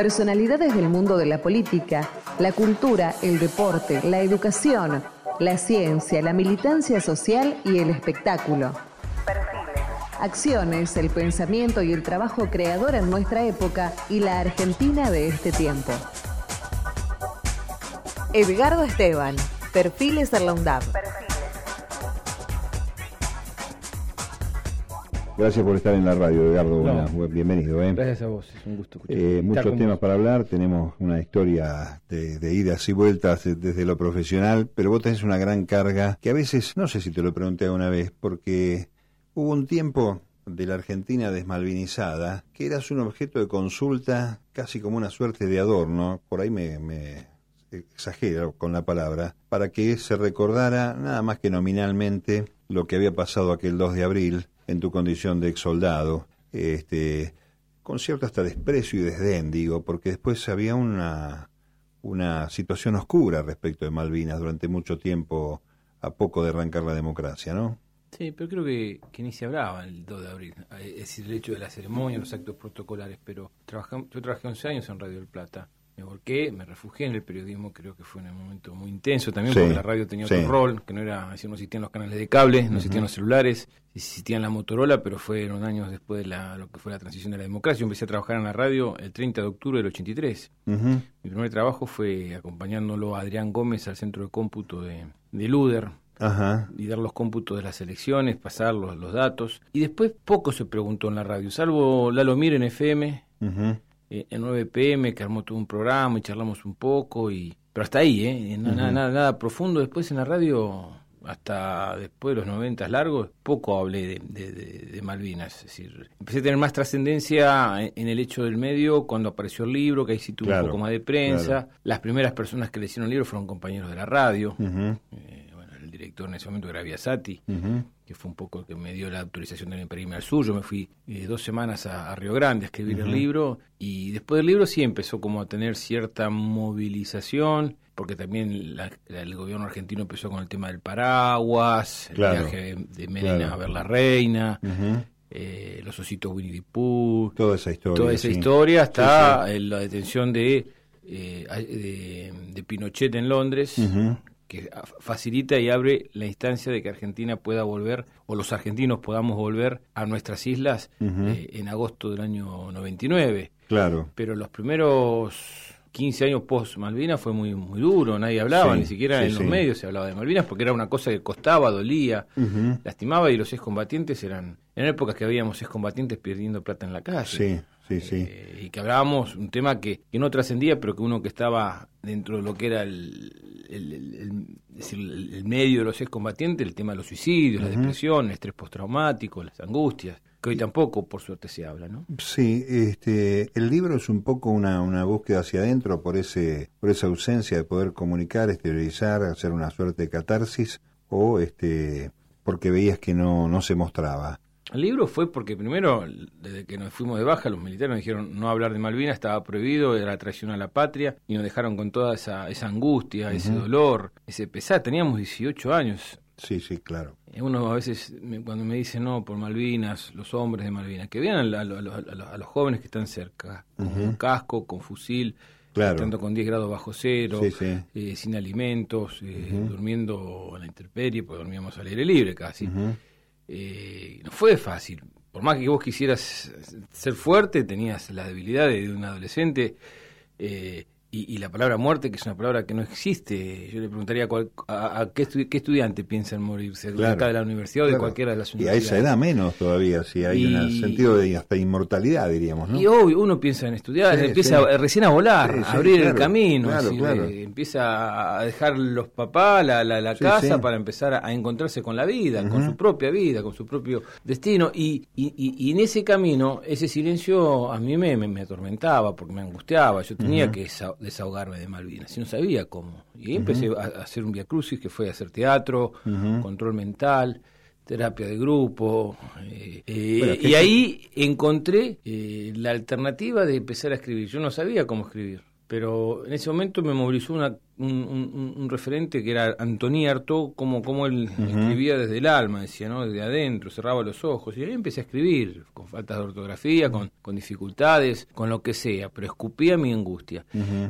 Personalidades del mundo de la política, la cultura, el deporte, la educación, la ciencia, la militancia social y el espectáculo. Acciones, el pensamiento y el trabajo creador en nuestra época y la Argentina de este tiempo. Edgardo Esteban, Perfiles de la UNDAP. Gracias por estar en la radio, Edgardo. bienvenido. ¿eh? Gracias a vos, es un gusto escuchar. Eh, muchos temas para hablar, tenemos una historia de, de, idas y vueltas desde lo profesional, pero vos tenés una gran carga que a veces, no sé si te lo pregunté alguna vez, porque hubo un tiempo de la Argentina desmalvinizada que eras un objeto de consulta casi como una suerte de adorno, por ahí me, me exagero con la palabra, para que se recordara nada más que nominalmente lo que había pasado aquel 2 de abril en tu condición de ex soldado, este, con cierto hasta desprecio y desdén, digo, porque después había una, una situación oscura respecto de Malvinas durante mucho tiempo, a poco de arrancar la democracia, ¿no? Sí, pero creo que, que ni se hablaba el 2 de abril, es decir, el hecho de la ceremonia, los actos protocolares, pero yo trabajé 11 años en Radio del Plata me volqué, me refugié en el periodismo, creo que fue en un momento muy intenso también, porque la radio tenía otro rol, que no era, así no existían los canales de cable, no existían los celulares, existían la Motorola, pero fueron años después de la, lo que fue la transición de la democracia. Yo empecé a trabajar en la radio el 30 de octubre del 83. Mi primer trabajo fue acompañándolo a Adrián Gómez al centro de cómputo de, de Luder, y dar los cómputos de las elecciones, pasar los, los, datos. Y después poco se preguntó en la radio, salvo Lalo Mir en FM, eh, en 9 pm que armó todo un programa y charlamos un poco y pero hasta ahí eh nada, nada, nada profundo. Después en la radio hasta después de los 90 largos poco hablé de, de, Malvinas. Es decir empecé a tener más trascendencia en, el hecho del medio cuando apareció el libro que ahí sí tuvo un poco más de prensa. las primeras personas que le hicieron el libro fueron compañeros de la radio director en ese momento era Biasati, que fue un poco el que me dio la autorización de imprimirme al suyo. Me fui eh, dos semanas a, Río Grande a escribir el libro y después del libro sí empezó como a tener cierta movilización, porque también el gobierno argentino empezó con el tema del paraguas, el viaje de Medina a ver la reina. Eh, los ositos Winnie the Pooh, toda esa historia, toda esa historia hasta la detención de, eh, de, Pinochet en Londres, que facilita y abre la instancia de que Argentina pueda volver, o los argentinos podamos volver a nuestras islas eh, en agosto del año 99. Claro. Pero los primeros 15 años post Malvinas fue muy muy duro, nadie hablaba, ni siquiera en los medios se hablaba de Malvinas porque era una cosa que costaba, dolía, lastimaba y los excombatientes eran, en épocas que habíamos excombatientes perdiendo plata en la calle. Sí. Sí, sí. Eh, y que hablábamos un tema que, que no trascendía, pero que uno que estaba dentro de lo que era el, el, medio de los excombatientes, el tema de los suicidios, la depresión, el estrés postraumático, las angustias, que hoy tampoco, por suerte, se habla, ¿no? Sí, este, el libro es un poco una, una búsqueda hacia adentro por, ese, por esa ausencia de poder comunicar, exteriorizar, hacer una suerte de catarsis, o este, porque veías que no, no se mostraba. El libro fue porque primero, desde que nos fuimos de baja, los militares nos dijeron no hablar de Malvinas, estaba prohibido, era traición a la patria, y nos dejaron con toda esa, esa angustia, ese dolor, ese pesar. Teníamos 18 años. Sí, sí, claro. Uno a veces, cuando me dice no, por Malvinas, los hombres de Malvinas, que vean a, los jóvenes que están cerca, con casco, con fusil, Claro. con 10 grados bajo cero, eh, sin alimentos, eh, durmiendo en la intemperie, porque dormíamos al aire libre casi eh, no fue fácil. Por más que vos quisieras ser fuerte, tenías la debilidad de un adolescente. Eh, y, la palabra muerte, que es una palabra que no existe, yo le preguntaría a, qué, estudiante piensa en morirse, de la universidad o de cualquiera de las universidades. Y a esa edad menos todavía, si hay un sentido de hasta inmortalidad, diríamos. ¿no? Y obvio, uno piensa en estudiar, empieza recién a volar, a abrir el camino, eh, empieza a dejar los papás, la, la, casa, para empezar a, encontrarse con la vida, con su propia vida, con su propio destino. Y, y, en ese camino, ese silencio a mí me, me, atormentaba, porque me angustiaba, yo tenía que desahogarme de Malvinas y no sabía cómo. Y empecé a, hacer un via crucis que fue hacer teatro, control mental, terapia de grupo. Eh, eh, y ahí encontré eh, la alternativa de empezar a escribir. Yo no sabía cómo escribir, pero en ese momento me movilizó una, un, referente que era Antoni Artaud, como, como él escribía desde el alma, decía, ¿no? Desde adentro, cerraba los ojos. Y ahí empecé a escribir, con faltas de ortografía, con, con dificultades, con lo que sea, pero escupía mi angustia.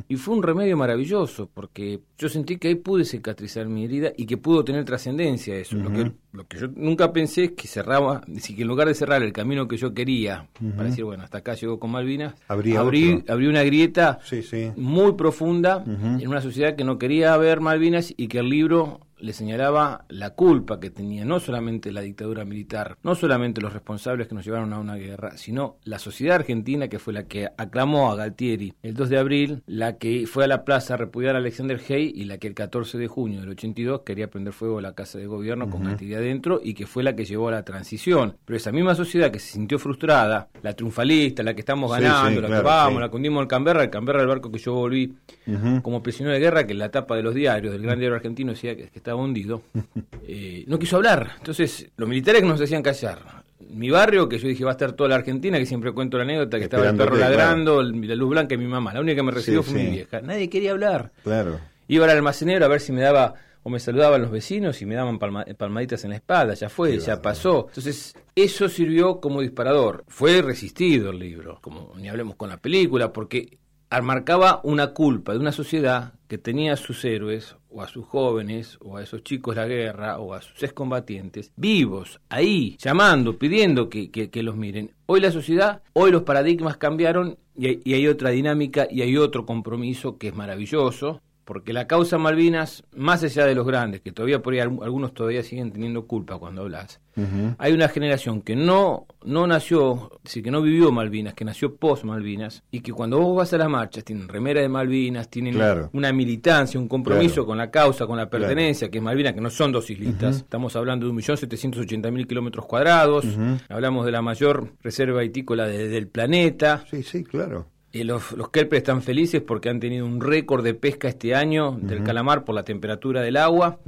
Y fue un remedio maravilloso, porque yo sentí que ahí pude cicatrizar mi herida y que pudo tener trascendencia eso. lo, que, lo que yo nunca pensé es que cerraba, que en lugar de cerrar el camino que yo quería, para decir, bueno, hasta acá llegó con Malvinas, abrí, abrí, una grieta muy profunda en una sociedad que no quería ver Malvinas y que el libro le señalaba la culpa que tenía no solamente la dictadura militar, no solamente los responsables que nos llevaron a una guerra, sino la sociedad argentina que fue la que aclamó a Galtieri el 2 de abril, la que fue a la plaza a repudiar a Alexander Hay y la que el 14 de junio del 82 quería prender fuego a la casa de gobierno con Galtieri adentro y que fue la que llevó a la transición. Pero esa misma sociedad que se sintió frustrada, la triunfalista, la que estamos ganando, la que vamos, la que hundimos el Canberra, el Canberra el barco que yo volví como prisionero de guerra, que en la tapa de los diarios, del gran diario argentino decía que, que estaba hundido, eh, no quiso hablar. Entonces, los militares que nos hacían callar. Mi barrio, que yo dije va a estar toda la Argentina, que siempre cuento la anécdota, que estaba el perro ladrando, la luz blanca y mi mamá. La única que me recibió fue mi vieja. Nadie quería hablar. Claro. Iba al almacenero a ver si me daba o me saludaban los vecinos y me daban palmaditas en la espalda, ya fue, ya pasó. Entonces, eso sirvió como disparador. Fue resistido el libro, como ni hablemos con la película, porque marcaba una culpa de una sociedad que tenía a sus héroes, o a sus jóvenes, o a esos chicos de la guerra, o a sus excombatientes, vivos, ahí, llamando, pidiendo que, que, los miren. Hoy la sociedad, hoy los paradigmas cambiaron y y hay otra dinámica y hay otro compromiso que es maravilloso, porque la causa Malvinas, más allá de los grandes, que todavía por ahí algunos todavía siguen teniendo culpa cuando hablas, hay una generación que no, no nació, sí, que no vivió Malvinas, que nació post Malvinas, y que cuando vos vas a las marchas tienen remera de Malvinas, tienen una militancia, un compromiso con la causa, con la pertenencia, que es Malvinas, que no son dos islitas, estamos hablando de 1.780.000 kilómetros cuadrados, hablamos de la mayor reserva itícola del planeta. Sí, sí, claro. Y los, los kelpes están felices porque han tenido un récord de pesca este año del calamar por la temperatura del agua,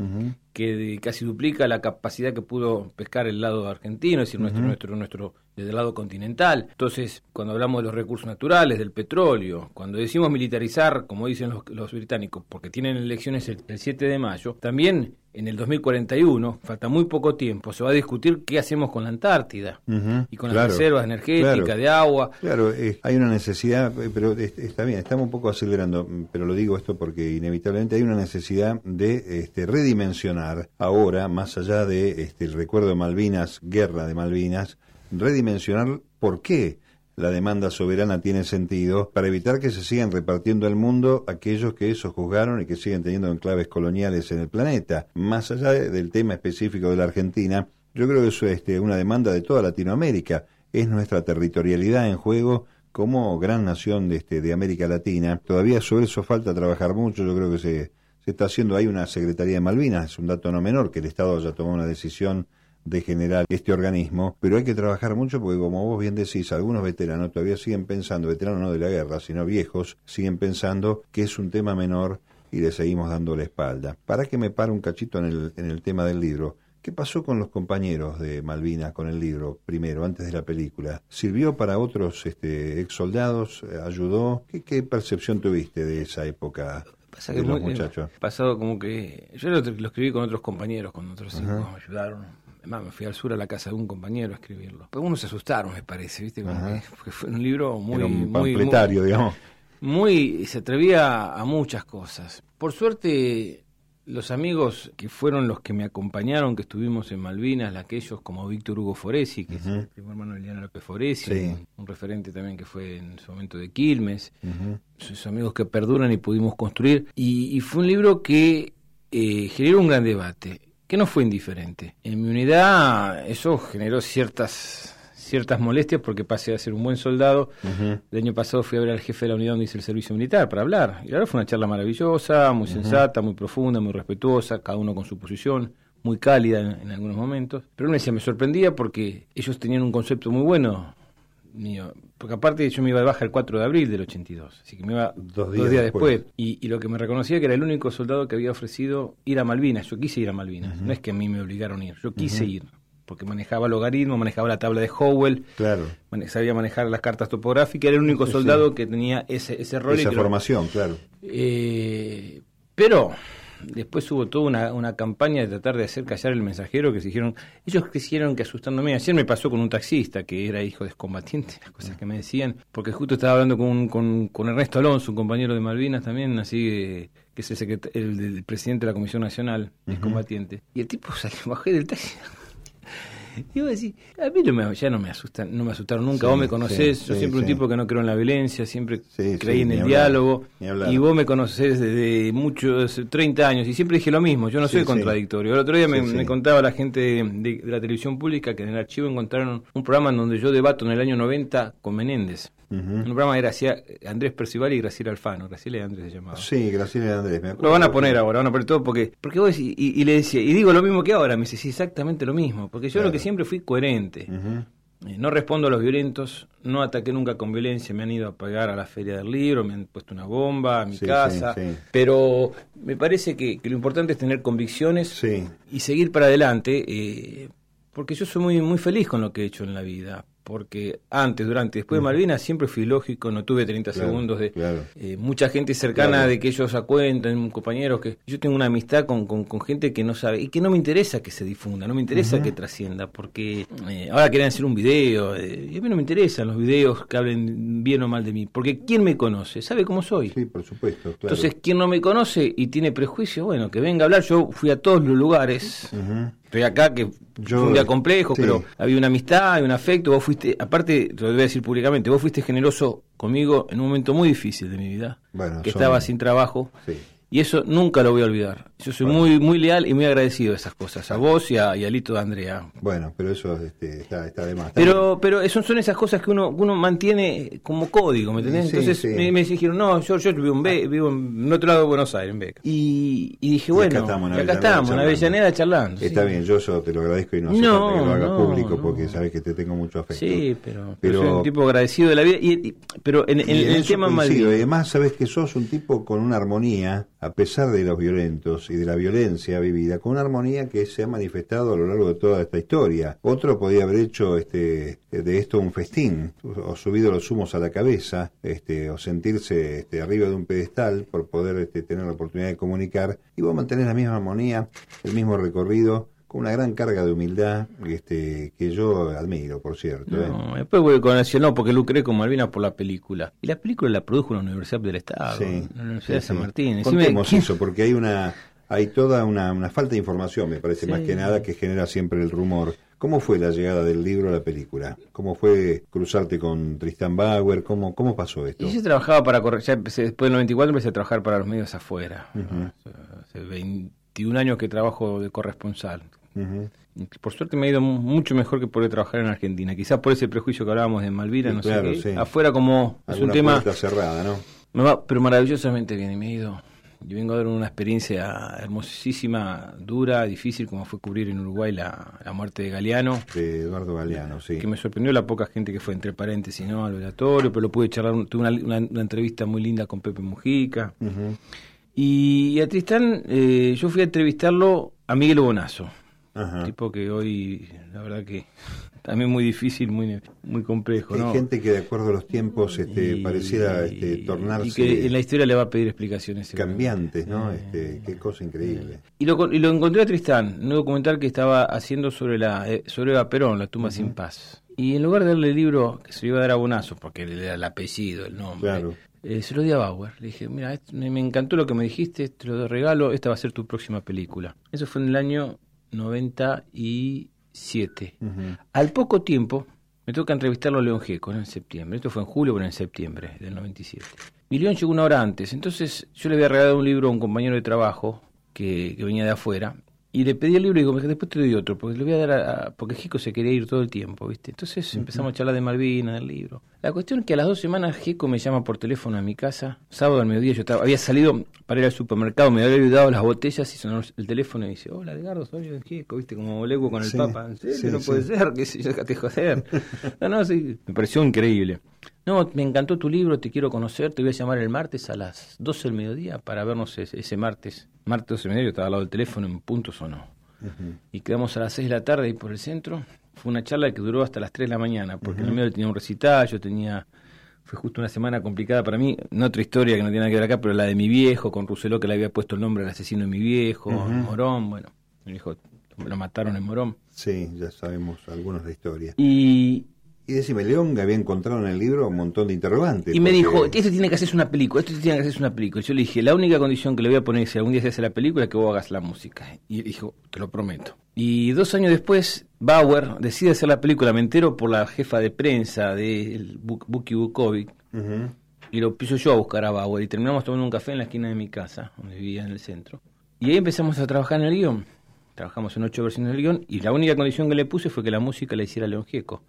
que casi duplica la capacidad que pudo pescar el lado argentino, es decir, nuestro, nuestro, nuestro desde el lado continental. Entonces, cuando hablamos de los recursos naturales, del petróleo, cuando decimos militarizar, como dicen los, británicos, porque tienen elecciones el, 7 de mayo, también en el 2041, falta muy poco tiempo, se va a discutir qué hacemos con la Antártida y con las reservas energéticas de agua. Claro, hay una necesidad, eh, pero está bien, estamos un poco acelerando, pero lo digo esto porque inevitablemente hay una necesidad de este, redimensionar ahora, más allá de este, el recuerdo de Malvinas, guerra de Malvinas, redimensionar por qué la demanda soberana tiene sentido para evitar que se sigan repartiendo al mundo aquellos que eso juzgaron y que siguen teniendo enclaves coloniales en el planeta. Más allá del tema específico de la Argentina, yo creo que eso es este, una demanda de toda Latinoamérica. Es nuestra territorialidad en juego como gran nación de, este, de América Latina. Todavía sobre eso falta trabajar mucho. Yo creo que se, se está haciendo, hay una Secretaría de Malvinas, es un dato no menor que el Estado haya tomado una decisión de generar este organismo, pero hay que trabajar mucho porque como vos bien decís, algunos veteranos todavía siguen pensando, veteranos no de la guerra, sino viejos, siguen pensando que es un tema menor y le seguimos dando la espalda. Para que me pare un cachito en el, en el tema del libro, ¿Qué pasó con los compañeros de Malvinas con el libro primero, antes de la película? ¿Sirvió para otros este, ex soldados? ¿Ayudó? ¿Qué, percepción tuviste de esa época? Pasa de los muchachos? Pasado como que yo lo, escribí con otros compañeros, con otros hijos, me ayudaron me fui al sur a la casa de un compañero a escribirlo. Pues unos se asustaron, me parece, ¿viste? porque fue un libro muy. muy, digamos. Muy. Se atrevía a muchas cosas. Por suerte, los amigos que fueron los que me acompañaron, que estuvimos en Malvinas, aquellos como Víctor Hugo Foresi, que es el primo hermano de Liliana López Foresi, un, referente también que fue en su momento de Quilmes, esos amigos que perduran y pudimos construir. Y, fue un libro que eh, generó un gran debate que no fue indiferente. En mi unidad eso generó ciertas ciertas molestias porque pasé a ser un buen soldado. El año pasado fui a ver al jefe de la unidad donde hice el servicio militar para hablar. Y ahora fue una charla maravillosa, muy sensata, muy profunda, muy respetuosa, cada uno con su posición, muy cálida en, algunos momentos. Pero me decía, me sorprendía porque ellos tenían un concepto muy bueno mío. Porque aparte yo me iba de baja el 4 de abril del 82, así que me iba dos días, después. Y, lo que me reconocía que era el único soldado que había ofrecido ir a Malvinas. Yo quise ir a Malvinas, no es que a mí me obligaron a ir, yo quise ir. Porque manejaba logaritmo, manejaba la tabla de Howell, claro. sabía manejar las cartas topográficas, era el único soldado que tenía ese, ese rol. Esa formación, claro. Eh, Pero después hubo toda una, una, campaña de tratar de hacer callar el mensajero que se dijeron, ellos quisieron que asustándome, ayer me pasó con un taxista que era hijo de excombatiente, las cosas que me decían, porque justo estaba hablando con, con, con Ernesto Alonso, un compañero de Malvinas también, así que es el, el, presidente de la Comisión Nacional, uh excombatiente, y el tipo salió, bajé del taxi y vos decís, a mí no me, ya no me asustan, no me asustaron nunca, vos me conocés, yo siempre un tipo que no creo en la violencia, siempre creí en el diálogo, y vos me conocés desde muchos, 30 años, y siempre dije lo mismo, yo no soy contradictorio. El otro día me, contaba la gente de, la televisión pública que en el archivo encontraron un programa en donde yo debato en el año 90 con Menéndez. Un programa era hacía Andrés Percival y Graciela Alfano. Graciela y Andrés se llamaba. Sí, Graciela y Andrés. Me lo van a poner ahora, van a poner todo porque. Porque vos y, y, le decía, y digo lo mismo que ahora, me dice, sí, exactamente lo mismo. Porque yo lo que siempre fui coherente. Eh, no respondo a los violentos, no ataqué nunca con violencia, me han ido a pagar a la feria del libro, me han puesto una bomba a mi casa, pero me parece que, lo importante es tener convicciones y seguir para adelante, eh, porque yo soy muy, muy feliz con lo que he hecho en la vida porque antes, durante, después de Malvinas siempre fui lógico, no tuve 30 segundos de eh, mucha gente cercana de que ellos acuentan, compañeros que yo tengo una amistad con, con, gente que no sabe y que no me interesa que se difunda, no me interesa que trascienda, porque eh, ahora quieren hacer un video eh, y a mí no me interesan los videos que hablen bien o mal de mí, porque ¿quién me conoce? ¿Sabe cómo soy? Sí, por supuesto. Entonces, ¿quién no me conoce y tiene prejuicio? Bueno, que venga a hablar, yo fui a todos los lugares estoy acá, que fue un día complejo, pero había una amistad, un afecto, vos fuiste, aparte, te lo voy a decir públicamente, vos fuiste generoso conmigo en un momento muy difícil de mi vida, que estaba sin trabajo, y eso nunca lo voy a olvidar. Yo soy muy muy leal y muy agradecido de esas cosas, a vos y a, y Lito de Andrea. Bueno, pero eso este, está, está, de más. Pero, pero eso son esas cosas que uno, uno mantiene como código, ¿me entendés? Entonces Me, me, dijeron, no, yo, yo vivo, en, vivo en otro lado de Buenos Aires, en Beca. Y, y dije, bueno, acá estamos, en, acá estamos, en Avellaneda charlando. Está bien, yo, yo te lo agradezco y no, no hace que lo haga público porque sabes que te tengo mucho afecto. Sí, pero, pero, soy un tipo agradecido de la vida. Y, pero en, el tema mal. Y además sabes que sos un tipo con una armonía, a pesar de los violentos y de la violencia vivida, con una armonía que se ha manifestado a lo largo de toda esta historia. Otro podía haber hecho este, de esto un festín, o subido los humos a la cabeza, este, o sentirse este, arriba de un pedestal por poder este, tener la oportunidad de comunicar, y vos mantenés la misma armonía, el mismo recorrido, con una gran carga de humildad este, que yo admiro, por cierto. No, ¿eh? después conocer, no, porque lucré con Malvinas por la película. Y la película la produjo la Universidad del Estado, la Universidad de San Martín. Contemos eso, porque hay una hay toda una, una falta de información, me parece, más que nada, que genera siempre el rumor. ¿Cómo fue la llegada del libro a la película? ¿Cómo fue cruzarte con Tristan Bauer? ¿Cómo, cómo pasó esto? yo trabajaba para, ya empecé, después del 94 empecé a trabajar para los medios afuera. Hace 21 años que trabajo de corresponsal. Por suerte me ha ido mucho mejor que poder trabajar en Argentina. Quizás por ese prejuicio que hablábamos de Malvina, no sé Afuera como es un tema... cerrada, ¿no? Me va, pero maravillosamente bien y me ha ido yo vengo a dar una experiencia hermosísima, dura, difícil, como fue cubrir en Uruguay la, muerte de Galeano. De Eduardo Galeano, sí. Que me sorprendió la poca gente que fue, entre paréntesis, ¿no? Al velatorio, pero lo pude charlar, tuve una, entrevista muy linda con Pepe Mujica. y, a Tristán, eh, yo fui a entrevistarlo a Miguel Bonazo. Tipo que hoy, la verdad que también muy difícil, muy muy complejo. Hay gente que de acuerdo a los tiempos este, pareciera este, tornarse... Y que en la historia le va a pedir explicaciones. Cambiantes, ¿no? Este, qué cosa increíble. Y lo, y lo encontré a Tristán, un documental que estaba haciendo sobre la eh, sobre Eva Perón, La tumba sin paz. Y en lugar de darle el libro que se lo iba a dar a Bonazo, porque le era el apellido, el nombre, eh, se lo di a Bauer. Le dije, mira, me encantó lo que me dijiste, te lo regalo, esta va a ser tu próxima película. Eso fue en el año 97. Al poco tiempo me toca entrevistarlo a León Gieco en septiembre. Esto fue en julio, pero en septiembre del 97. Y León llegó una hora antes. Entonces yo le había regalado un libro a un compañero de trabajo que, que venía de afuera y le pedí el libro y digo, después te doy otro, porque le voy a dar a, porque Jico se quería ir todo el tiempo, ¿viste? Entonces empezamos a charlar de Malvina, del libro. La cuestión es que a las dos semanas Jico me llama por teléfono a mi casa, sábado al mediodía, yo estaba, había salido para ir al supermercado, me había olvidado las botellas y sonó el teléfono y dice, hola Edgardo, soy yo Jico, ¿viste? Como lego con el Papa, no puede ser, que si yo déjate joder. no, no, sí, me pareció increíble. No, me encantó tu libro, te quiero conocer, te voy a llamar el martes a las 12 del mediodía para vernos ese, martes. Martes 12 del mediodía, estaba al lado del teléfono, en puntos o no. Y quedamos a las 6 de la tarde ahí por el centro. Fue una charla que duró hasta las 3 de la mañana, porque en el medio tenía un recital, yo tenía fue justo una semana complicada para mí, no otra historia que no tiene nada que ver acá, pero la de mi viejo, con Rousselot que le había puesto el nombre al asesino de mi viejo, Morón, bueno, mi viejo lo mataron en Morón. Sí, ya sabemos algunos de historia. Y, y decime, León había encontrado en el libro un montón de interrogantes. Y me dijo, esto tiene que hacerse una película, esto tiene que hacerse una película. Y yo le dije, la única condición que le voy a poner si algún día se hace la película es que vos hagas la música. Y él dijo, te lo prometo. Y dos años después, Bauer decide hacer la película. Me entero por la jefa de prensa de Buki Bukovic. Y lo piso yo a buscar a Bauer. Y terminamos tomando un café en la esquina de mi casa, donde vivía en el centro. Y ahí empezamos a trabajar en el guion. Trabajamos en ocho versiones del guion y la única condición que le puse fue que la música la hiciera León Gieco.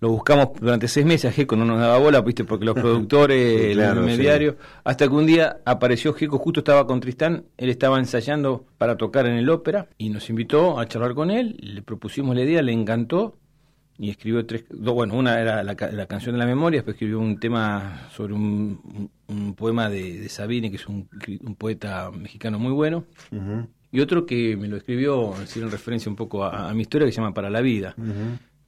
Lo buscamos durante seis meses, Gieco no nos daba bola, viste, porque los productores, el intermediario, hasta que un día apareció Gieco, justo estaba con Tristán, él estaba ensayando para tocar en el ópera y nos invitó a charlar con él, le propusimos la idea, le encantó y escribió tres, bueno, una era la, canción de la memoria, después escribió un tema sobre un, poema de, Sabine, que es un, poeta mexicano muy bueno y otro que me lo escribió, decir en referencia un poco a, mi historia, que se llama Para la Vida,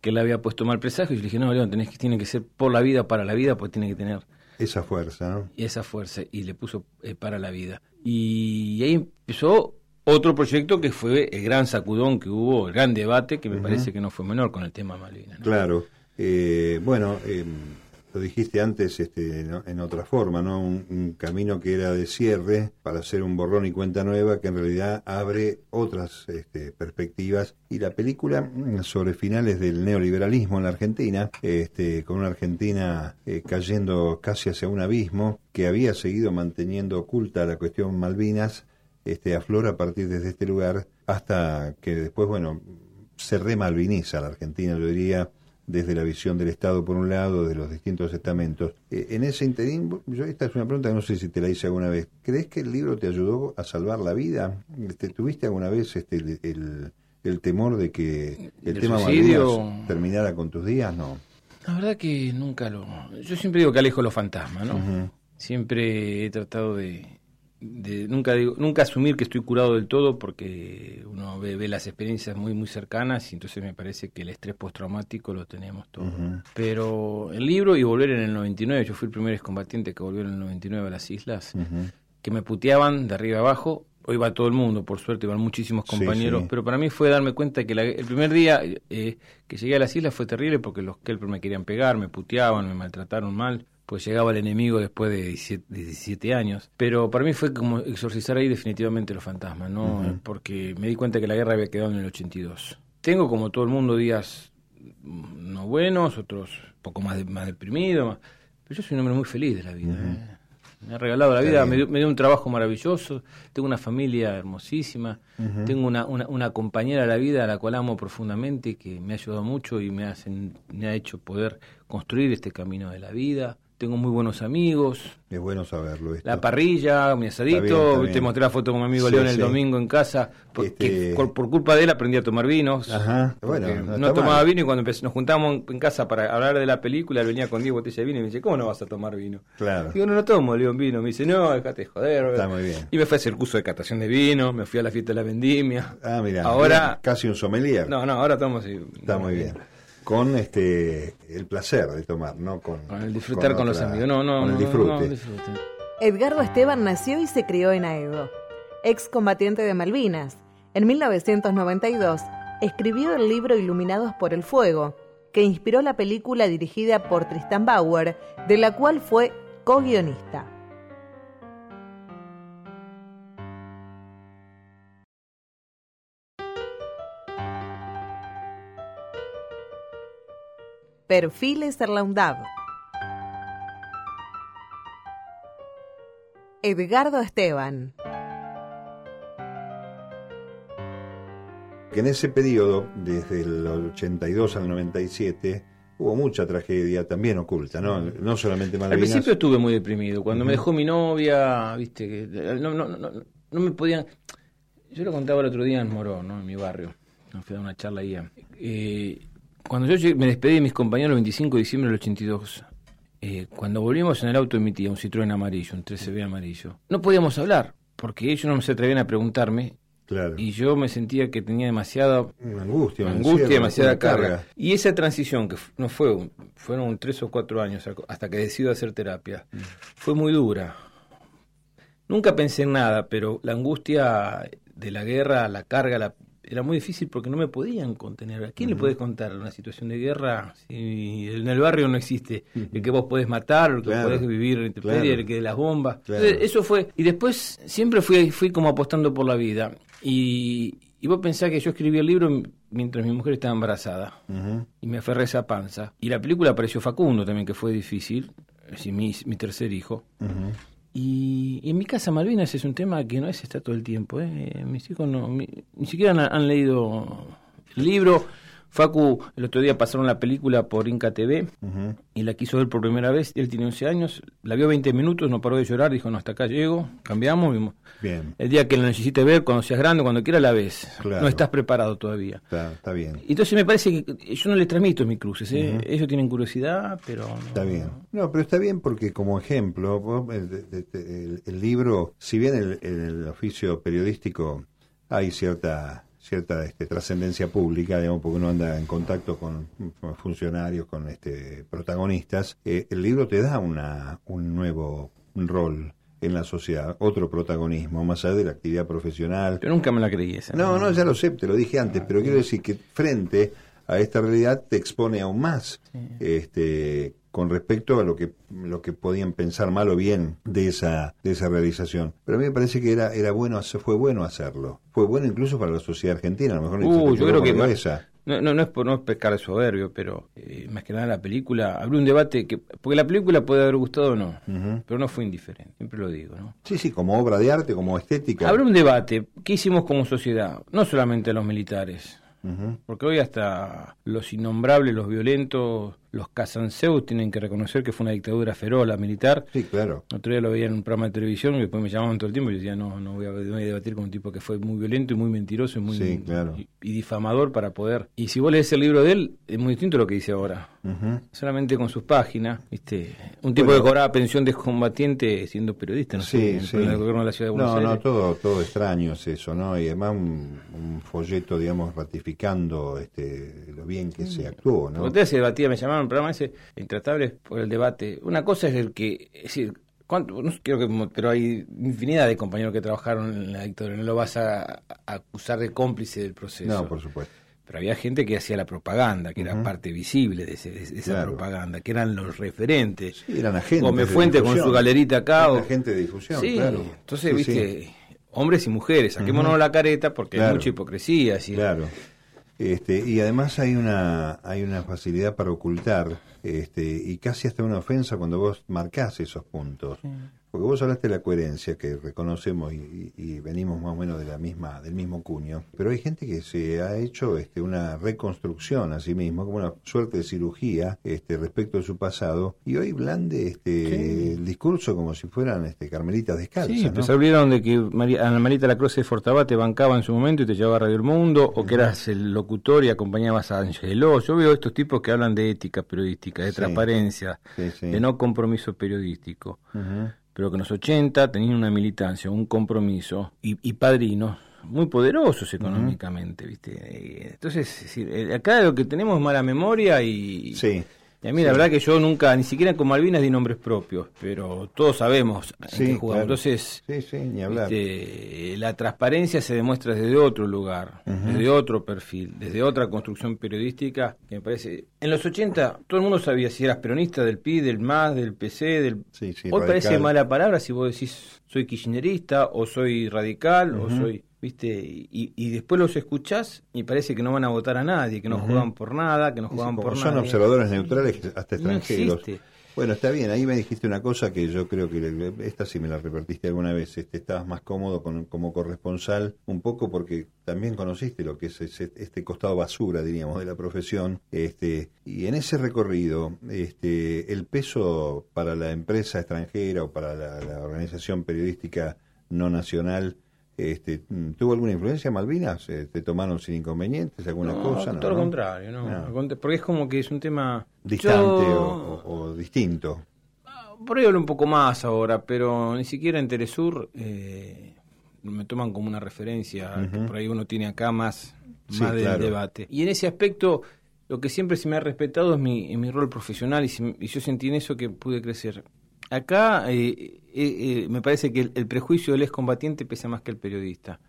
que él había puesto mal presagio, y yo le dije, no, León, tenés que, tiene que ser por la vida, para la vida, porque tiene que tener... Esa fuerza, ¿no? Y esa fuerza, y le puso eh, para la vida. Y ahí empezó otro proyecto que fue el gran sacudón que hubo, el gran debate, que me parece que no fue menor con el tema Malvinas. Claro. Eh, bueno, eh, lo dijiste antes este, en otra forma, ¿no? Un, camino que era de cierre para hacer un borrón y cuenta nueva que en realidad abre otras este, perspectivas. Y la película mm, sobre finales del neoliberalismo en la Argentina, este, con una Argentina eh, cayendo casi hacia un abismo, que había seguido manteniendo oculta la cuestión Malvinas, este, aflora a partir de este lugar hasta que después, bueno, se remalviniza la Argentina, lo diría desde la visión del Estado por un lado, de los distintos estamentos. Eh, en ese interín, yo esta es una pregunta que no sé si te la hice alguna vez. ¿Crees que el libro te ayudó a salvar la vida? Este, ¿Tuviste alguna vez este, el, el, temor de que el, tema Malvinas terminara con tus días? No. La verdad que nunca lo... Yo siempre digo que alejo los fantasmas, ¿no? Siempre he tratado de, de nunca digo, nunca asumir que estoy curado del todo porque uno ve, las experiencias muy muy cercanas y entonces me parece que el estrés postraumático lo tenemos todo. Pero el libro y volver en el 99, yo fui el primer excombatiente que volvió en el 99 a las islas, que me puteaban de arriba abajo. Hoy va todo el mundo, por suerte, van muchísimos compañeros, pero para mí fue darme cuenta que el primer día eh, que llegué a las islas fue terrible porque los Kelper me querían pegar, me puteaban, me maltrataron mal pues llegaba el enemigo después de 17, años. Pero para mí fue como exorcizar ahí definitivamente los fantasmas, ¿no? Porque me di cuenta que la guerra había quedado en el 82. Tengo como todo el mundo días mm, no buenos, otros un poco más, más deprimidos, pero yo soy un hombre muy feliz de la vida. ¿eh? Me ha regalado la vida, me dio, un trabajo maravilloso, tengo una familia hermosísima, tengo una, una, una, compañera de la vida a la cual amo profundamente, que me ha ayudado mucho y me, hacen, me ha hecho poder construir este camino de la vida tengo muy buenos amigos. Es bueno saberlo. La parrilla, mi asadito. Te mostré la foto con mi amigo León el domingo en casa. Porque este por, culpa de él aprendí a tomar vinos. Ajá. Bueno, no, tomaba vino y cuando nos juntábamos en casa para hablar de la película, él venía con 10 botellas de vino y me dice, ¿cómo no vas a tomar vino? Claro. Digo, no, no tomo León vino. Me dice, no, déjate joder. Está muy bien. Y me fue a hacer curso de catación de vino, me fui a la fiesta de la vendimia. Ah, mira. Ahora. Casi un sommelier. No, no, ahora tomo así. Está muy bien con este el placer de tomar, no con, el disfrutar con, los amigos, no, no, con el disfrute. Edgardo Esteban nació y se crió en Aedo, excombatiente de Malvinas. En 1992 escribió el libro Iluminados por el Fuego, que inspiró la película dirigida por Tristan Bauer, de la cual fue co-guionista. Perfiles UNDAV Edgardo Esteban. Que en ese periodo, desde el 82 al 97, hubo mucha tragedia también oculta, ¿no? No solamente Malvinas. Al principio estuve muy deprimido. Cuando me dejó mi novia, viste, que no, no, no, no me podían... Yo lo contaba el otro día en Morón, ¿no? En mi barrio. Nos fui a una charla ahí. Eh, cuando yo me despedí de mis compañeros el 25 de diciembre del 82, eh, cuando volvimos en el auto de mi tía, un Citroën amarillo, un 13B amarillo, no podíamos hablar, porque ellos no se atrevían a preguntarme Claro. Y yo me sentía que tenía demasiada Una angustia, un angustia, encierro, demasiada una carga. Y esa transición, que no fue, un- fueron tres o cuatro años hasta que decido hacer terapia, fue muy dura. Nunca pensé en nada, pero la angustia de la guerra, la carga, la- era muy difícil porque no me podían contener. ¿A quién le puedes contar una situación de guerra si en el barrio no existe el que vos podés matar, el que Claro, podés vivir en claro. el que de las bombas? Claro. Entonces, eso fue. Y después siempre fui, fui como apostando por la vida. Y, y vos pensás que yo escribí el libro mientras mi mujer estaba embarazada. Y me aferré a esa panza. Y la película apareció Facundo también, que fue difícil. Es decir, mi, mi tercer hijo. Y, en mi casa Malvinas es un tema que no es está todo el tiempo. ¿eh? Mis hijos no, mi- ni siquiera han leído el libro. Facu, el otro día pasaron la película por Inca TV y la quiso ver por primera vez. Él tiene 11 años, la vio 20 minutos, no paró de llorar, dijo, no, hasta acá llego, cambiamos. vimos. Bien, El día que la necesite ver, cuando seas grande, cuando quiera la ves. Claro. No estás preparado todavía. está, está bien. Entonces me parece que yo no les transmito mis cruces. ¿eh? Ellos tienen curiosidad, pero... no- Está bien. No, pero está bien porque como ejemplo, el, el- el libro, si bien el- en el oficio periodístico hay cierta cierta este, trascendencia pública, digamos, porque uno anda en contacto con funcionarios, con este protagonistas, eh, el libro te da una, un nuevo rol en la sociedad, otro protagonismo, más allá de la actividad profesional, Pero nunca me la creí esa. no, no, ya lo sé, te lo dije antes, pero quiero decir que frente a esta realidad te expone aún más este, con respecto a lo que lo que podían pensar mal o bien de esa de esa realización. Pero a mí me parece que era era bueno fue bueno hacerlo. Fue bueno incluso para la sociedad argentina, a lo mejor Uh, yo creo que no, no, no es por no es pescar de soberbio, pero eh, más que nada la película, habrá un debate que porque la película puede haber gustado o no, pero no fue indiferente, siempre lo digo, ¿no? Sí, sí, como obra de arte, como estética. Habrá un debate, ¿qué hicimos como sociedad? No solamente los militares, porque hoy hasta los innombrables, los violentos, los casanseus tienen que reconocer que fue una dictadura feroz la militar. Sí, claro. Otro día lo veía en un programa de televisión y después me llamaban todo el tiempo y yo decía, no, no voy a, no voy a debatir con un tipo que fue muy violento y muy mentiroso y muy Sí, claro. y, y difamador para poder. Y si vos lees el libro de él, es muy distinto a lo que dice ahora. Solamente con sus páginas, ¿viste? Un tipo Bueno. que cobraba pensión de combatiente siendo periodista, no sé, Sí, en sí. el gobierno de la ciudad de Buenos No, no, todo, todo extraño es eso, ¿no? Y además un, un folleto, digamos, ratificando este, lo bien que se actuó, ¿no? Porque se debatía, me llamaron, un programa ese, intratables por el debate. Una cosa es el que, es decir, ¿cuánto? No quiero que, pero hay infinidad de compañeros que trabajaron en la dictadura, no lo vas a, a acusar de cómplice del proceso. No, por supuesto. Pero había gente que hacía la propaganda, que era parte visible de, ese- de esa Claro. propaganda, que eran los referentes. Sí, eran agentes. Gómez Fuente con su galerita acá. O- agentes de difusión, Sí, claro. entonces, Sí, viste, sí, hombres y mujeres, saquémonos la careta porque hay Claro. mucha hipocresía. así. Claro. Este, y además hay una, hay una facilidad para ocultar, este, y casi hasta una ofensa cuando vos marcás esos puntos. Porque vos hablaste de la coherencia que reconocemos y, venimos más o menos de la misma, del mismo cuño, pero hay gente que se ha hecho este, una reconstrucción a sí mismo, como una suerte de cirugía este, respecto de su pasado, y hoy blande este, el discurso como si fueran este, carmelitas descalzas. Sí, ¿no? pues olvidaron de que María, Ana Marita Lacroce de Fortabá te bancaba en su momento y te llevaba a Radio El Mundo, o que eras el locutor y acompañabas a Angeló. Yo veo estos tipos que hablan de ética periodística, de Sí. transparencia, Sí, de no compromiso periodístico, Ujú. Pero que en los 80 tenían una militancia, un compromiso y, y padrinos muy poderosos económicamente, ¿viste? Eh, Entonces, es decir, eh, acá lo que tenemos es mala memoria y... Sí. Y a mí la verdad que yo nunca, ni siquiera con Malvinas di nombres propios, pero todos sabemos en Sí, qué jugamos. claro. Entonces, Sí, sí, ni hablar. este, la transparencia se demuestra desde otro lugar, desde otro perfil, desde otra construcción periodística que me parece... En los 80 todo el mundo sabía si eras peronista del PI, del MAS, del PC, del... Sí, sí, Hoy parece radical. mala palabra si vos decís soy kirchnerista o soy radical o soy... ¿Viste? Y, y después los escuchás y parece que no van a votar a nadie, que no juegan por nada, que no juegan como por son nada. observadores neutrales hasta No extranjeros. existe. Bueno, está bien, ahí me dijiste una cosa que yo creo que le- esta sí me la repartiste alguna vez, este, estabas más cómodo con, como corresponsal, un poco porque también conociste lo que es ese- este costado basura, diríamos, de la profesión, este, y en ese recorrido, este, el peso para la empresa extranjera o para la, la organización periodística no nacional, este, ¿tuvo alguna influencia Malvinas? ¿Te tomaron sin inconvenientes alguna No, cosa? todo lo contrario, no. No. Contra- Porque es como que es un tema Distante Yo- o, o- o distinto. Por ahí hablo un poco más ahora, pero ni siquiera en Telesur, eh, me toman como una referencia, que por ahí uno tiene acá más, más del debate. Y en ese aspecto, lo que siempre se me ha respetado es mi, mi rol profesional y, yo sentí en eso que pude crecer. Acá eh, eh, eh, me parece que el, prejuicio del excombatiente pesa más que el periodista.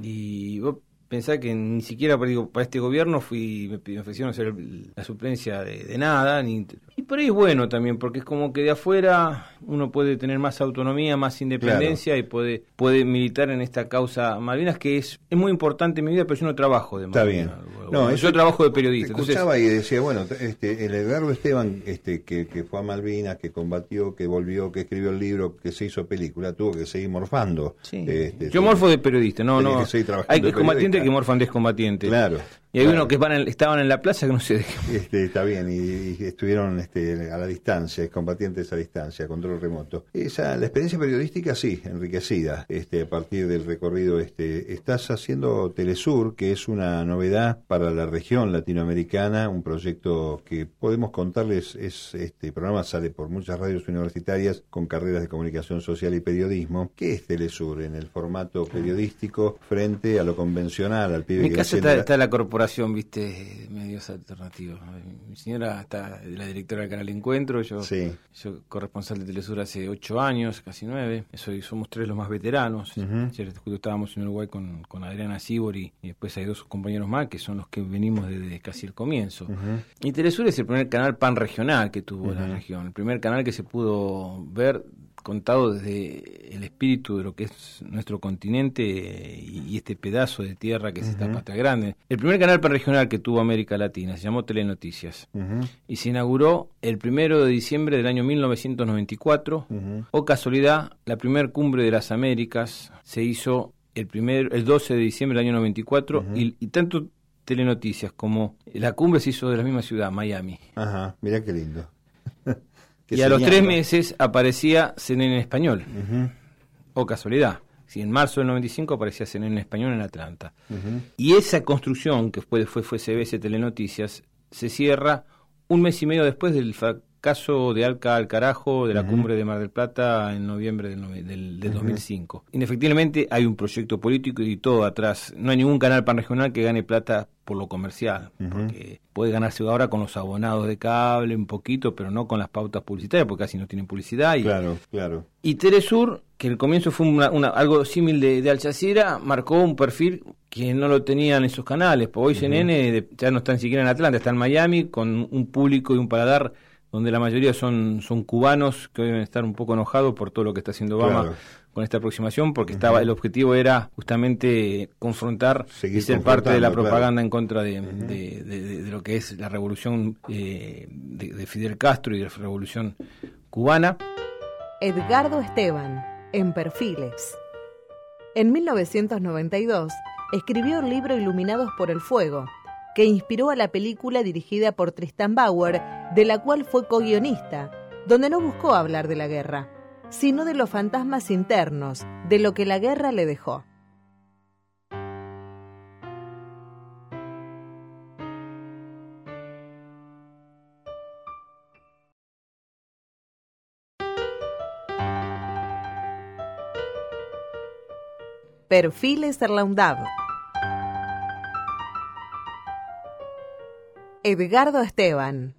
Y vos pensar que ni siquiera digo, para este gobierno fui me, ofrecieron hacer la suplencia de, nada ni, y por ahí es bueno también porque es como que de afuera uno puede tener más autonomía más independencia y puede puede militar en esta causa Malvinas que es es muy importante en mi vida pero yo no trabajo de Malvinas. está bien no, yo trabajo de periodista escuchaba y decía bueno este el Edgardo Esteban este que, que fue a Malvinas que combatió que volvió que escribió el libro que se hizo película tuvo que seguir morfando. Este, yo morfo de periodista no no. hay que morfan descombatientes. Claro. Y hay uno que estaban en la plaza que no sé de qué. Este, está bien, y, estuvieron este, a la distancia, combatientes a distancia, control remoto. Esa, la experiencia periodística sí, enriquecida, este, a partir del recorrido. Este, estás haciendo Telesur, que es una novedad para la región latinoamericana, un proyecto que podemos contarles, es este programa sale por muchas radios universitarias con carreras de comunicación social y periodismo. ¿Qué es Telesur en el formato periodístico frente a lo convencional, al pibe Mi casa está la corporación corporación, viste, medios alternativos. Mi señora está la directora del canal Encuentro, yo, sí. yo corresponsal de Telesur hace ocho años, casi nueve. Soy, somos tres los más veteranos. Ayer estábamos en Uruguay con, con Adriana Sibori y después hay dos compañeros más que son los que venimos desde casi el comienzo. Y Telesur es el primer canal pan regional que tuvo la región, el primer canal que se pudo ver contado desde el espíritu de lo que es nuestro continente y, este pedazo de tierra que es esta patria grande. El primer canal regional que tuvo América Latina se llamó Telenoticias y se inauguró el primero de diciembre del año 1994. O casualidad, la primer cumbre de las Américas se hizo el, primer, el 12 de diciembre del año 94 y, y tanto Telenoticias como la cumbre se hizo de la misma ciudad, Miami. Ajá, mira qué lindo y a los tres meses aparecía CNN en español. O casualidad. Si en marzo del 95 aparecía CNN en español en Atlanta. Y esa construcción, que fue, fue, fue CBS Telenoticias, se cierra un mes y medio después del caso de Alca al carajo de la cumbre de Mar del Plata en noviembre del, del, 2005. Inefectivamente hay un proyecto político y todo atrás. No hay ningún canal panregional que gane plata por lo comercial, porque puede ganarse ahora con los abonados de cable un poquito, pero no con las pautas publicitarias, porque casi no tienen publicidad. Y, claro, claro. Y Telesur, que el comienzo fue una, algo similar de, de Al Jazeera, marcó un perfil que no lo tenían en sus canales, porque hoy CNN ya no está ni siquiera en Atlanta, está en Miami, con un público y un paladar donde la mayoría son, son cubanos que deben estar un poco enojados por todo lo que está haciendo Obama con esta aproximación, porque estaba el objetivo era justamente confrontar y ser parte de la propaganda en contra de, de, lo que es la revolución eh, de Fidel Castro y de la revolución cubana. Edgardo Esteban, en Perfiles. En 1992 escribió el libro Iluminados por el Fuego, que inspiró a la película dirigida por Tristan Bauer, de la cual fue co-guionista, donde no buscó hablar de la guerra, sino de los fantasmas internos, de lo que la guerra le dejó. Perfiles Erlaundado Edgardo Esteban.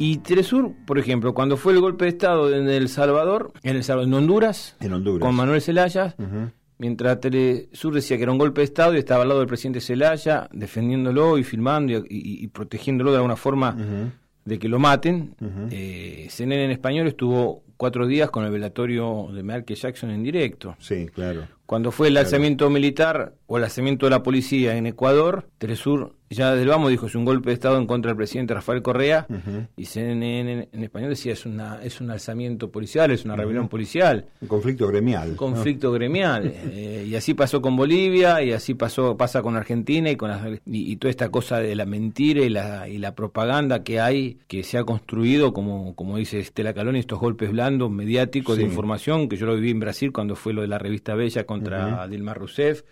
Y Telesur, por ejemplo, cuando fue el golpe de Estado en El Salvador, en, el Salvador, en Honduras, en Honduras, con Manuel Zelaya, mientras Telesur decía que era un golpe de Estado y estaba al lado del presidente Zelaya, defendiéndolo y filmando y, protegiéndolo de alguna forma de que lo maten, eh, CNN en español estuvo cuatro días con el velatorio de Michael Jackson en directo. Sí, claro. Cuando fue el alzamiento militar o el alzamiento de la policía en Ecuador, Telesur ya desde el vamos dijo es un golpe de Estado en contra del presidente Rafael Correa y CNN en, español decía es una es un alzamiento policial, es una rebelión policial. Un conflicto gremial. Un conflicto gremial. Eh, y así pasó con Bolivia y así pasó pasa con Argentina y con y, toda esta cosa de la mentira y la, y la propaganda que hay, que se ha construido, como, como dice Estela Caloni, estos golpes blandos mediáticos de información, que yo lo viví en Brasil cuando fue lo de la revista Bella contra Dilma Rousseff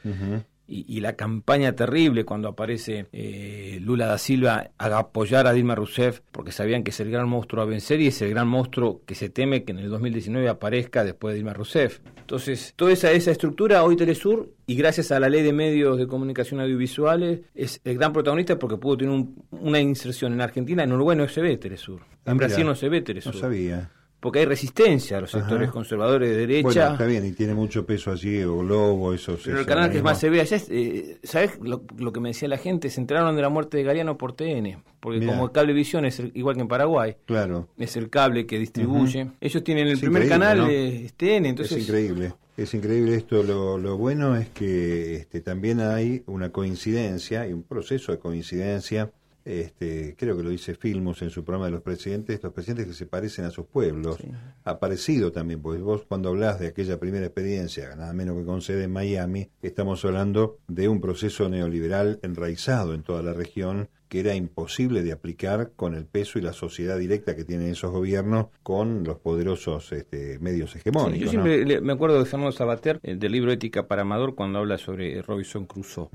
y, la campaña terrible cuando aparece eh, Lula da Silva haga apoyar a Dilma Rousseff porque sabían que es el gran monstruo a vencer y es el gran monstruo que se teme que en el 2019 aparezca después de Dilma Rousseff. Entonces, toda esa, esa estructura, hoy Telesur, y gracias a la ley de medios de comunicación audiovisuales, es el gran protagonista porque pudo tener una inserción en Argentina, en Uruguay no se ve Telesur, en Ah, Brasil no se ve Telesur. No sabía. Porque hay resistencia a los sectores Ajá. conservadores de derecha. Bueno, está bien, y tiene mucho peso allí, o Globo, esos. Pero el canal que más se ve allá es, eh, ¿sabes lo, lo que me decía la gente? Se enteraron de la muerte de Galeano por TN, porque Mirá. como Cablevisión es el- igual que en Paraguay, Claro, es el cable que distribuye. Ellos tienen el Es primer canal ¿no? de TN, entonces es increíble. Es increíble esto. Lo, lo bueno es que este, también hay una coincidencia y un proceso de coincidencia. Este, creo que lo dice Filmus en su programa de los presidentes, los presidentes que se parecen a sus pueblos. Ha parecido también, porque vos cuando hablas de aquella primera experiencia, nada menos que con sede en Miami, estamos hablando de un proceso neoliberal enraizado en toda la región que era imposible de aplicar con el peso y la sociedad directa que tienen esos gobiernos con los poderosos este, medios Sí, hegemónicos. yo ¿no? siempre le- me acuerdo de Fernando Sabater, del libro Ética para Amador, cuando habla sobre Robinson Crusoe,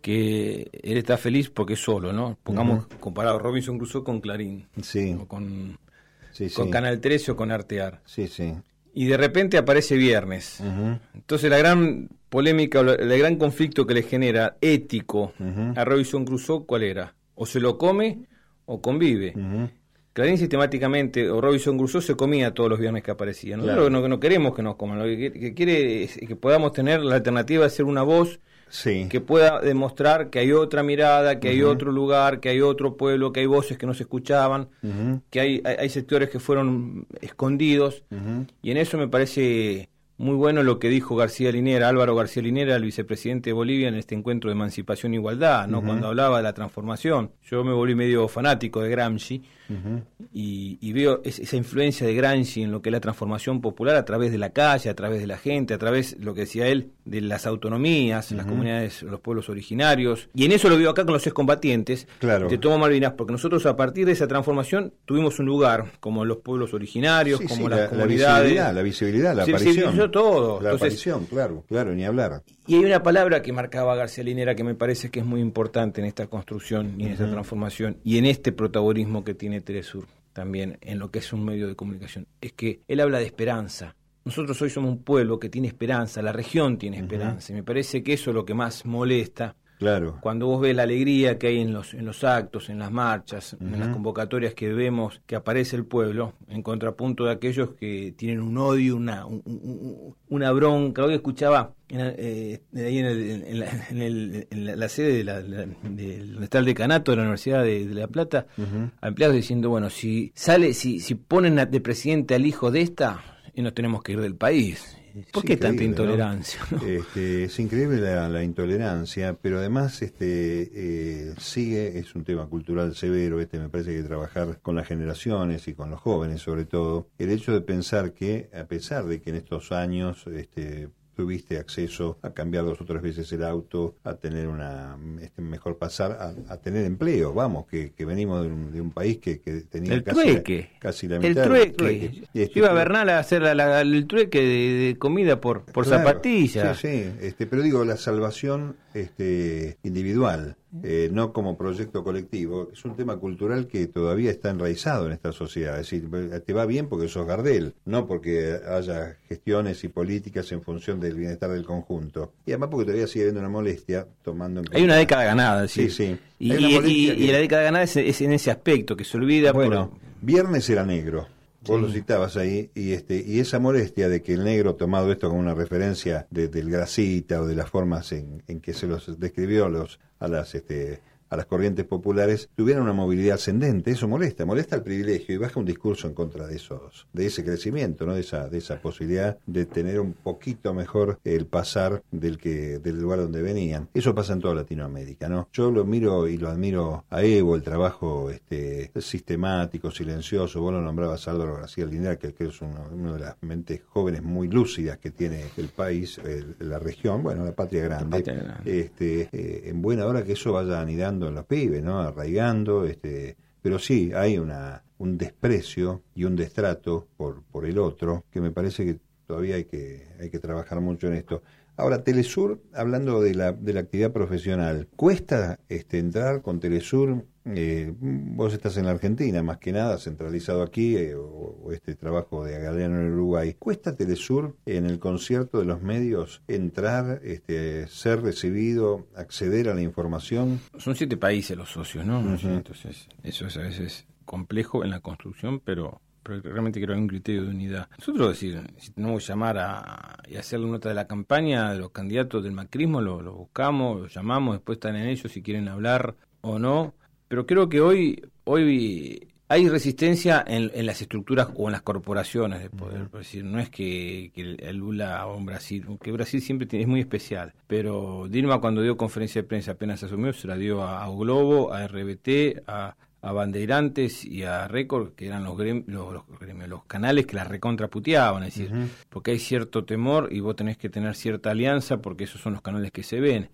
que él está feliz porque es solo, ¿no? Pongamos comparado Robinson Crusoe con Clarín, Sí, o con, sí, sí. con Canal 13 o con Artear. Sí, sí. Y de repente aparece Viernes. Entonces la gran polémica, el gran conflicto que le genera ético a Robinson Crusoe, ¿cuál era? O se lo come o convive. Clarín sistemáticamente, o Robinson Crusoe se comía todos los viernes que aparecía. Nosotros Claro. no, no queremos que nos coman, lo que, que quiere es que podamos tener la alternativa de ser una voz Sí. que pueda demostrar que hay otra mirada, que hay otro lugar, que hay otro pueblo, que hay voces que no se escuchaban, que hay, hay, hay sectores que fueron escondidos. Y en eso me parece muy bueno lo que dijo García Linera, Álvaro García Linera, el vicepresidente de Bolivia, en este encuentro de emancipación e igualdad, ¿no? cuando hablaba de la transformación. Yo me volví medio fanático de Gramsci y, y veo es- esa influencia de Gramsci en lo que es la transformación popular a través de la calle, a través de la gente, a través, lo que decía él, de las autonomías, las comunidades, los pueblos originarios. Y en eso lo veo acá con los excombatientes Claro. de Tomo Malvinas, porque nosotros a partir de esa transformación tuvimos un lugar, como los pueblos originarios, Sí, como sí, las la, la comunidades. visibilidad, la visibilidad, la aparición. Todo. La Entonces- aparición, claro, claro, ni hablar. Y hay una palabra que marcaba García Linera que me parece que es muy importante en esta construcción y en esta transformación y en este protagonismo que tiene Telesur también en lo que es un medio de comunicación. Es que él habla de esperanza. Nosotros hoy somos un pueblo que tiene esperanza, la región tiene esperanza y me parece que eso es lo que más molesta Claro. cuando vos ves la alegría que hay en los, en los actos, en las marchas, en las convocatorias que vemos que aparece el pueblo, en contrapunto de aquellos que tienen un odio, una, un- un- una bronca. Hoy escuchaba en, eh, ahí en, el- en la, en el- en la- la sede de la, del donde está el decanato de la Universidad de, de La Plata, a empleados diciendo, bueno, si sale, si, si ponen a- de presidente al hijo de esta, y nos tenemos que ir del país. ¿Por qué tanta intolerancia? no? Este, es increíble la, la intolerancia, pero además este eh, sigue, es un tema cultural severo, este me parece que trabajar con las generaciones y con los jóvenes sobre todo, el hecho de pensar que a pesar de que en estos años este tuviste acceso a cambiar dos o tres veces el auto, a tener una este, mejor pasar, a, a tener empleo, vamos, que, que venimos de un, de un país que, que tenía El casi, trueque. La, casi la el mitad trueque. Y este, Yo iba a Bernal a hacer la- la- el trueque de, de comida por, por Claro, zapatillas. Sí, sí, este, pero digo, la salvación este, individual, eh, no como proyecto colectivo, es un tema cultural que todavía está enraizado en esta sociedad. Es decir, te va bien porque sos Gardel, no porque haya gestiones y políticas en función del bienestar del conjunto. Y además porque todavía sigue habiendo una molestia tomando en Hay una cuenta- década ganada, Sí, sí. sí. Y, Hay una y- molestia y- que- y la década ganada es, es en ese aspecto, que se olvida por- Bueno, viernes era negro. Vos lo citabas ahí, y este, y esa molestia de que el negro, tomado esto como una referencia de- del grasita o de las formas en, en que se los describió a los, a las este, a las corrientes populares, tuvieran una movilidad ascendente, eso molesta, molesta el privilegio y baja un discurso en contra de esos, de ese crecimiento, ¿no? de esa, de esa posibilidad de tener un poquito mejor el pasar del que, del lugar donde venían. Eso pasa en toda Latinoamérica, ¿no? Yo lo miro y lo admiro a Evo, el trabajo este sistemático, silencioso, vos lo nombrabas Álvaro García Linera, que, que es uno, uno de las mentes jóvenes muy lúcidas que tiene el país, el- la región, bueno, la patria grande. patria grande. Este, eh, en buena hora que eso vaya anidando en los pibes, ¿no? Arraigando, este, pero sí hay una un desprecio y un destrato por por el otro que me parece que todavía hay que hay que trabajar mucho en esto. Ahora, Telesur, hablando de la, de la actividad profesional, ¿cuesta este, entrar con Telesur? Eh, vos estás en la Argentina, más que nada, centralizado aquí, eh, o, este trabajo de Galeano en Uruguay. ¿Cuesta Telesur en el concierto de los medios entrar, este, ser recibido, acceder a la información? Son siete países los socios, ¿no? Entonces, eso es a veces complejo en la construcción, pero pero realmente creo que hay un criterio de unidad. Nosotros, decir, si tenemos que llamar a, y hacer la nota de la campaña de los candidatos del macrismo, lo, lo buscamos, lo llamamos, después están en ellos si quieren hablar o no. Pero creo que hoy, hoy hay resistencia en, las estructuras o en las corporaciones de poder. Es decir, no es que, el Lula o en Brasil, que Brasil siempre es muy especial. Pero Dilma cuando dio conferencia de prensa apenas asumió, se la dio a, a Globo, a RBT, a, a Bandeirantes y a Record, que eran los, los, los, canales que las recontraputeaban, es decir, porque hay cierto temor y vos tenés que tener cierta alianza porque esos son los canales que se ven.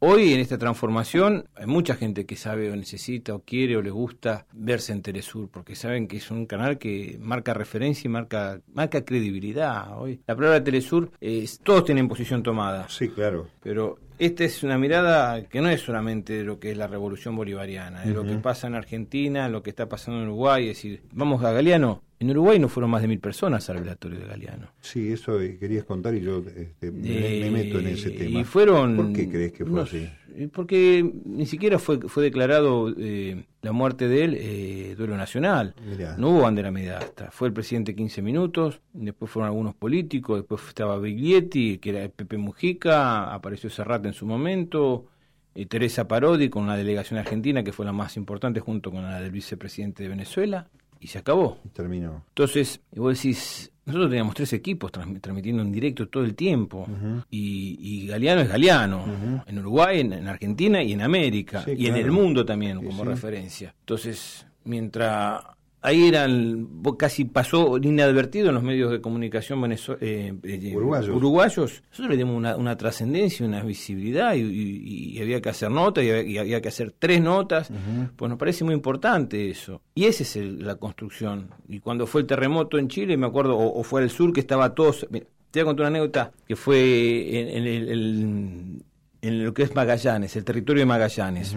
Hoy en esta transformación hay mucha gente que sabe o necesita o quiere o le gusta verse en Telesur, porque saben que es un canal que marca referencia y marca, marca credibilidad. Hoy la palabra Telesur, es, todos tienen posición tomada. Sí, claro. Pero esta es una mirada que no es solamente de lo que es la revolución bolivariana, de lo que pasa en Argentina, lo que está pasando en Uruguay, es decir, vamos a Galeano, en Uruguay no fueron más de mil personas al velatorio de Galeano. Sí, eso querías contar y yo este, me, meto en ese tema. Y fueron, ¿Por qué crees que fue así? Porque ni siquiera fue, fue declarado eh, la muerte de él eh, duelo nacional. No hubo bandera media hasta. Fue el presidente 15 minutos, después fueron algunos políticos, después estaba Biglietti, que era Pepe Mujica, apareció Serrata en su momento, eh, Teresa Parodi con una delegación argentina que fue la más importante junto con la del vicepresidente de Venezuela y se acabó. Terminó. Entonces, vos decís, nosotros teníamos tres equipos transmitiendo en directo todo el tiempo. y, y, Galeano es Galeano. En Uruguay, en, Argentina y en América. y en el mundo también, como referencia. Entonces, mientras ahí eran, casi pasó inadvertido en los medios de comunicación eh, eh, uruguayos. Nosotros le dimos una, trascendencia, una visibilidad y, había que hacer notas y había, que hacer tres notas. Pues nos parece muy importante eso. Y esa es la construcción. Y cuando fue el terremoto en Chile, me acuerdo, o, fue al sur, que estaba todos... Te voy a contar una anécdota que fue en, el, en lo que es Magallanes, el territorio de Magallanes.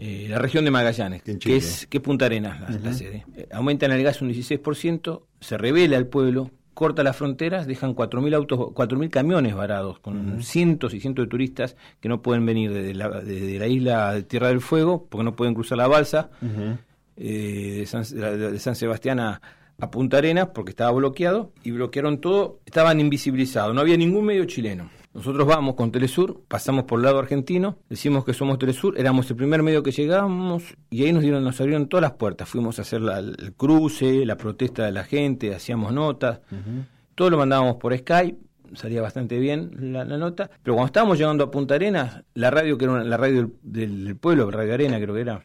Eh, la región de Magallanes, que es, que Punta Arenas la, sede. Eh, aumentan el gas un 16%, se revela al pueblo, corta las fronteras, dejan 4.000 autos, 4.000 camiones varados con cientos y cientos de turistas que no pueden venir desde la, la, isla de Tierra del Fuego porque no pueden cruzar la balsa. Eh, de, San, de, San, Sebastián a, a Punta Arenas porque estaba bloqueado y bloquearon todo, estaban invisibilizados, no había ningún medio chileno. Nosotros vamos con Telesur, pasamos por el lado argentino, decimos que somos Telesur, éramos el primer medio que llegamos y ahí nos dieron, nos abrieron todas las puertas. Fuimos a hacer el cruce, la protesta de la gente, hacíamos notas, todo lo mandábamos por Skype, salía bastante bien la, nota, pero cuando estábamos llegando a Punta Arenas, la radio que era la radio del, pueblo, Radio Arena creo que era,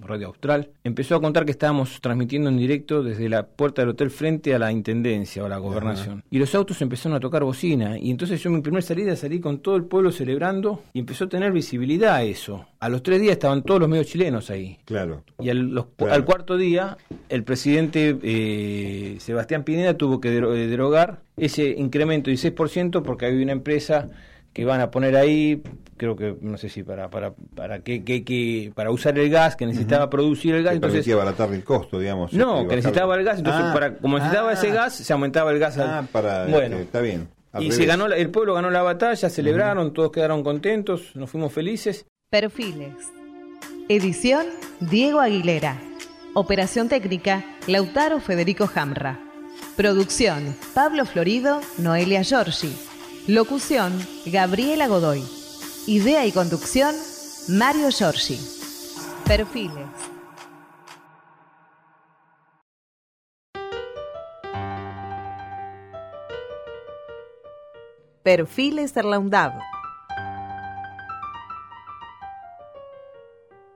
Radio Austral, empezó a contar que estábamos transmitiendo en directo desde la puerta del hotel frente a la intendencia o a la gobernación. Y los autos empezaron a tocar bocina. Y entonces yo en mi primera salida salí con todo el pueblo celebrando y empezó a tener visibilidad eso. A los tres días estaban todos los medios chilenos ahí. Claro. Y al, cuarto día, el presidente eh, Sebastián Pineda tuvo que derogar ese incremento de 16% porque había una empresa que van a poner ahí, creo que no sé si para para para que, que, para usar el gas que necesitaba producir el gas, que entonces abaratar el costo, digamos. No, que necesitaba el gas, entonces ah, para como necesitaba ese ah. gas se aumentaba el gas. Ah, para bueno, este, está bien. Y se ganó el pueblo ganó la batalla, celebraron, todos quedaron contentos, nos fuimos felices. Perfiles. Edición Diego Aguilera. Operación técnica Lautaro Federico Jamra. Producción Pablo Florido, Noelia Giorgi. Locución, Gabriela Godoy. Idea y conducción, Mario Giorgi. Perfiles. Perfiles Erlaundab.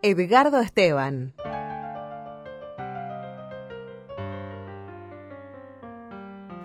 Edgardo Esteban.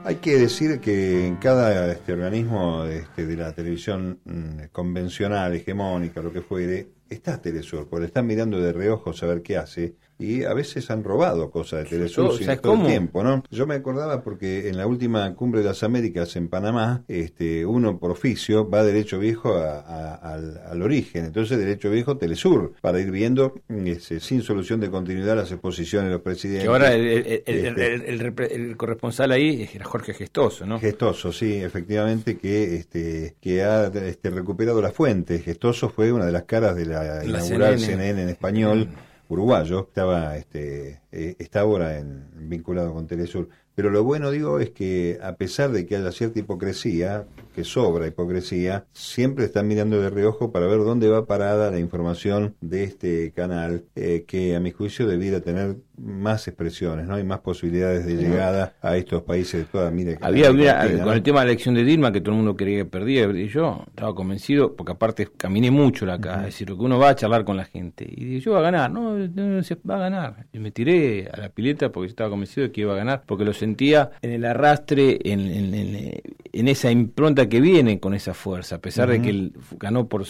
Hay que decir que en cada este organismo este, de la televisión mm, convencional, hegemónica, lo que fuere, está Telesur, porque están mirando de reojo a qué hace, y a veces han robado cosas de Telesur ¿sabes todo el tiempo, ¿no? Yo me acordaba porque en la última cumbre de las Américas en Panamá, este, uno por oficio va derecho viejo a- a- al, al origen, entonces derecho viejo Telesur, para ir viendo ese, sin solución de continuidad las exposiciones de los presidentes. Que ahora el, el- Este, el- corresponsal ahí era Jorge Gestoso, ¿no? Gestoso, sí, efectivamente, que este que ha este, recuperado la fuente. Gestoso fue una de las caras de la, inaugural CNN. CNN. en español uruguayo. Estaba este eh, está ahora en, vinculado con Telesur. Pero lo bueno, digo, es que a pesar de que haya cierta hipocresía, que sobra hipocresía, siempre están mirando de reojo para ver dónde va parada la información de este canal, eh, que a mi juicio debiera tener más expresiones, ¿no? Y más posibilidades de llegada a estos países de toda América Había, había- con ¿no? el tema de la elección de Dilma, que todo el mundo creía que perdía, y yo estaba convencido, porque aparte caminé mucho la acá, es decir, que uno va a charlar con la gente, y dije, yo va a ganar, no, no, se va a ganar. Y me tiré a la pileta porque yo estaba convencido de que iba a ganar, porque lo sentía en el arrastre, en, en- en- en esa impronta que viene con esa fuerza, a pesar de que él ganó por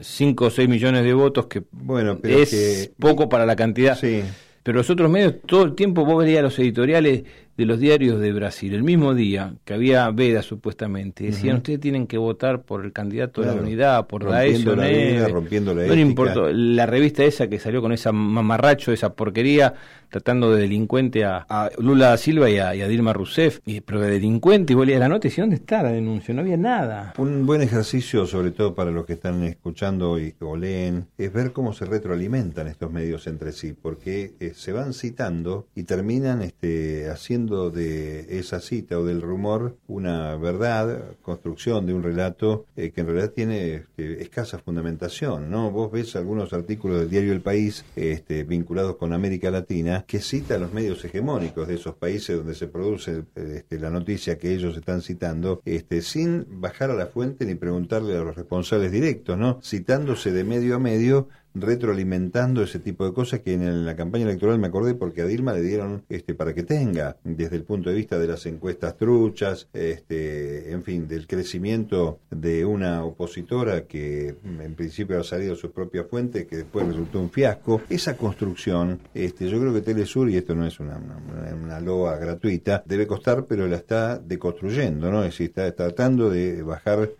5 o 6 millones de votos, que Bueno, pero es que- poco para la cantidad. Sí. Pero los otros medios, todo el tiempo vos veías los editoriales de los diarios de Brasil, el mismo día que había veda supuestamente, decían ustedes tienen que votar por el candidato de la unidad, por Rompiendo la vida, rompiendo la No le importó, la revista esa que salió con esa mamarracho, esa porquería, tratando de delincuente a, a Lula da Silva y a, y a Dilma Rousseff, y, pero de delincuente, y vos leías la nota y ¿dónde está la denuncia? No había nada. Un buen ejercicio, sobre todo para los que están escuchando y, o leen, es ver cómo se retroalimentan estos medios entre sí, porque eh, se van citando y terminan este, haciendo de esa cita o del rumor una verdad, construcción de un relato eh, que en realidad tiene este, escasa fundamentación. ¿no? Vos ves algunos artículos del diario El País este, vinculados con América Latina que citan los medios hegemónicos de esos países donde se produce este, la noticia que ellos están citando, este, sin bajar a la fuente ni preguntarle a los responsables directos, ¿no? citándose de medio a medio retroalimentando ese tipo de cosas que en la campaña electoral me acordé porque a Dilma le dieron este para que tenga desde el punto de vista de las encuestas truchas este en fin del crecimiento de una opositora que en principio ha salido de sus propias fuentes que después resultó un fiasco. Esa construcción este yo creo que Telesur y esto no es una, una, una loa gratuita debe costar pero la está deconstruyendo no es decir está tratando de bajar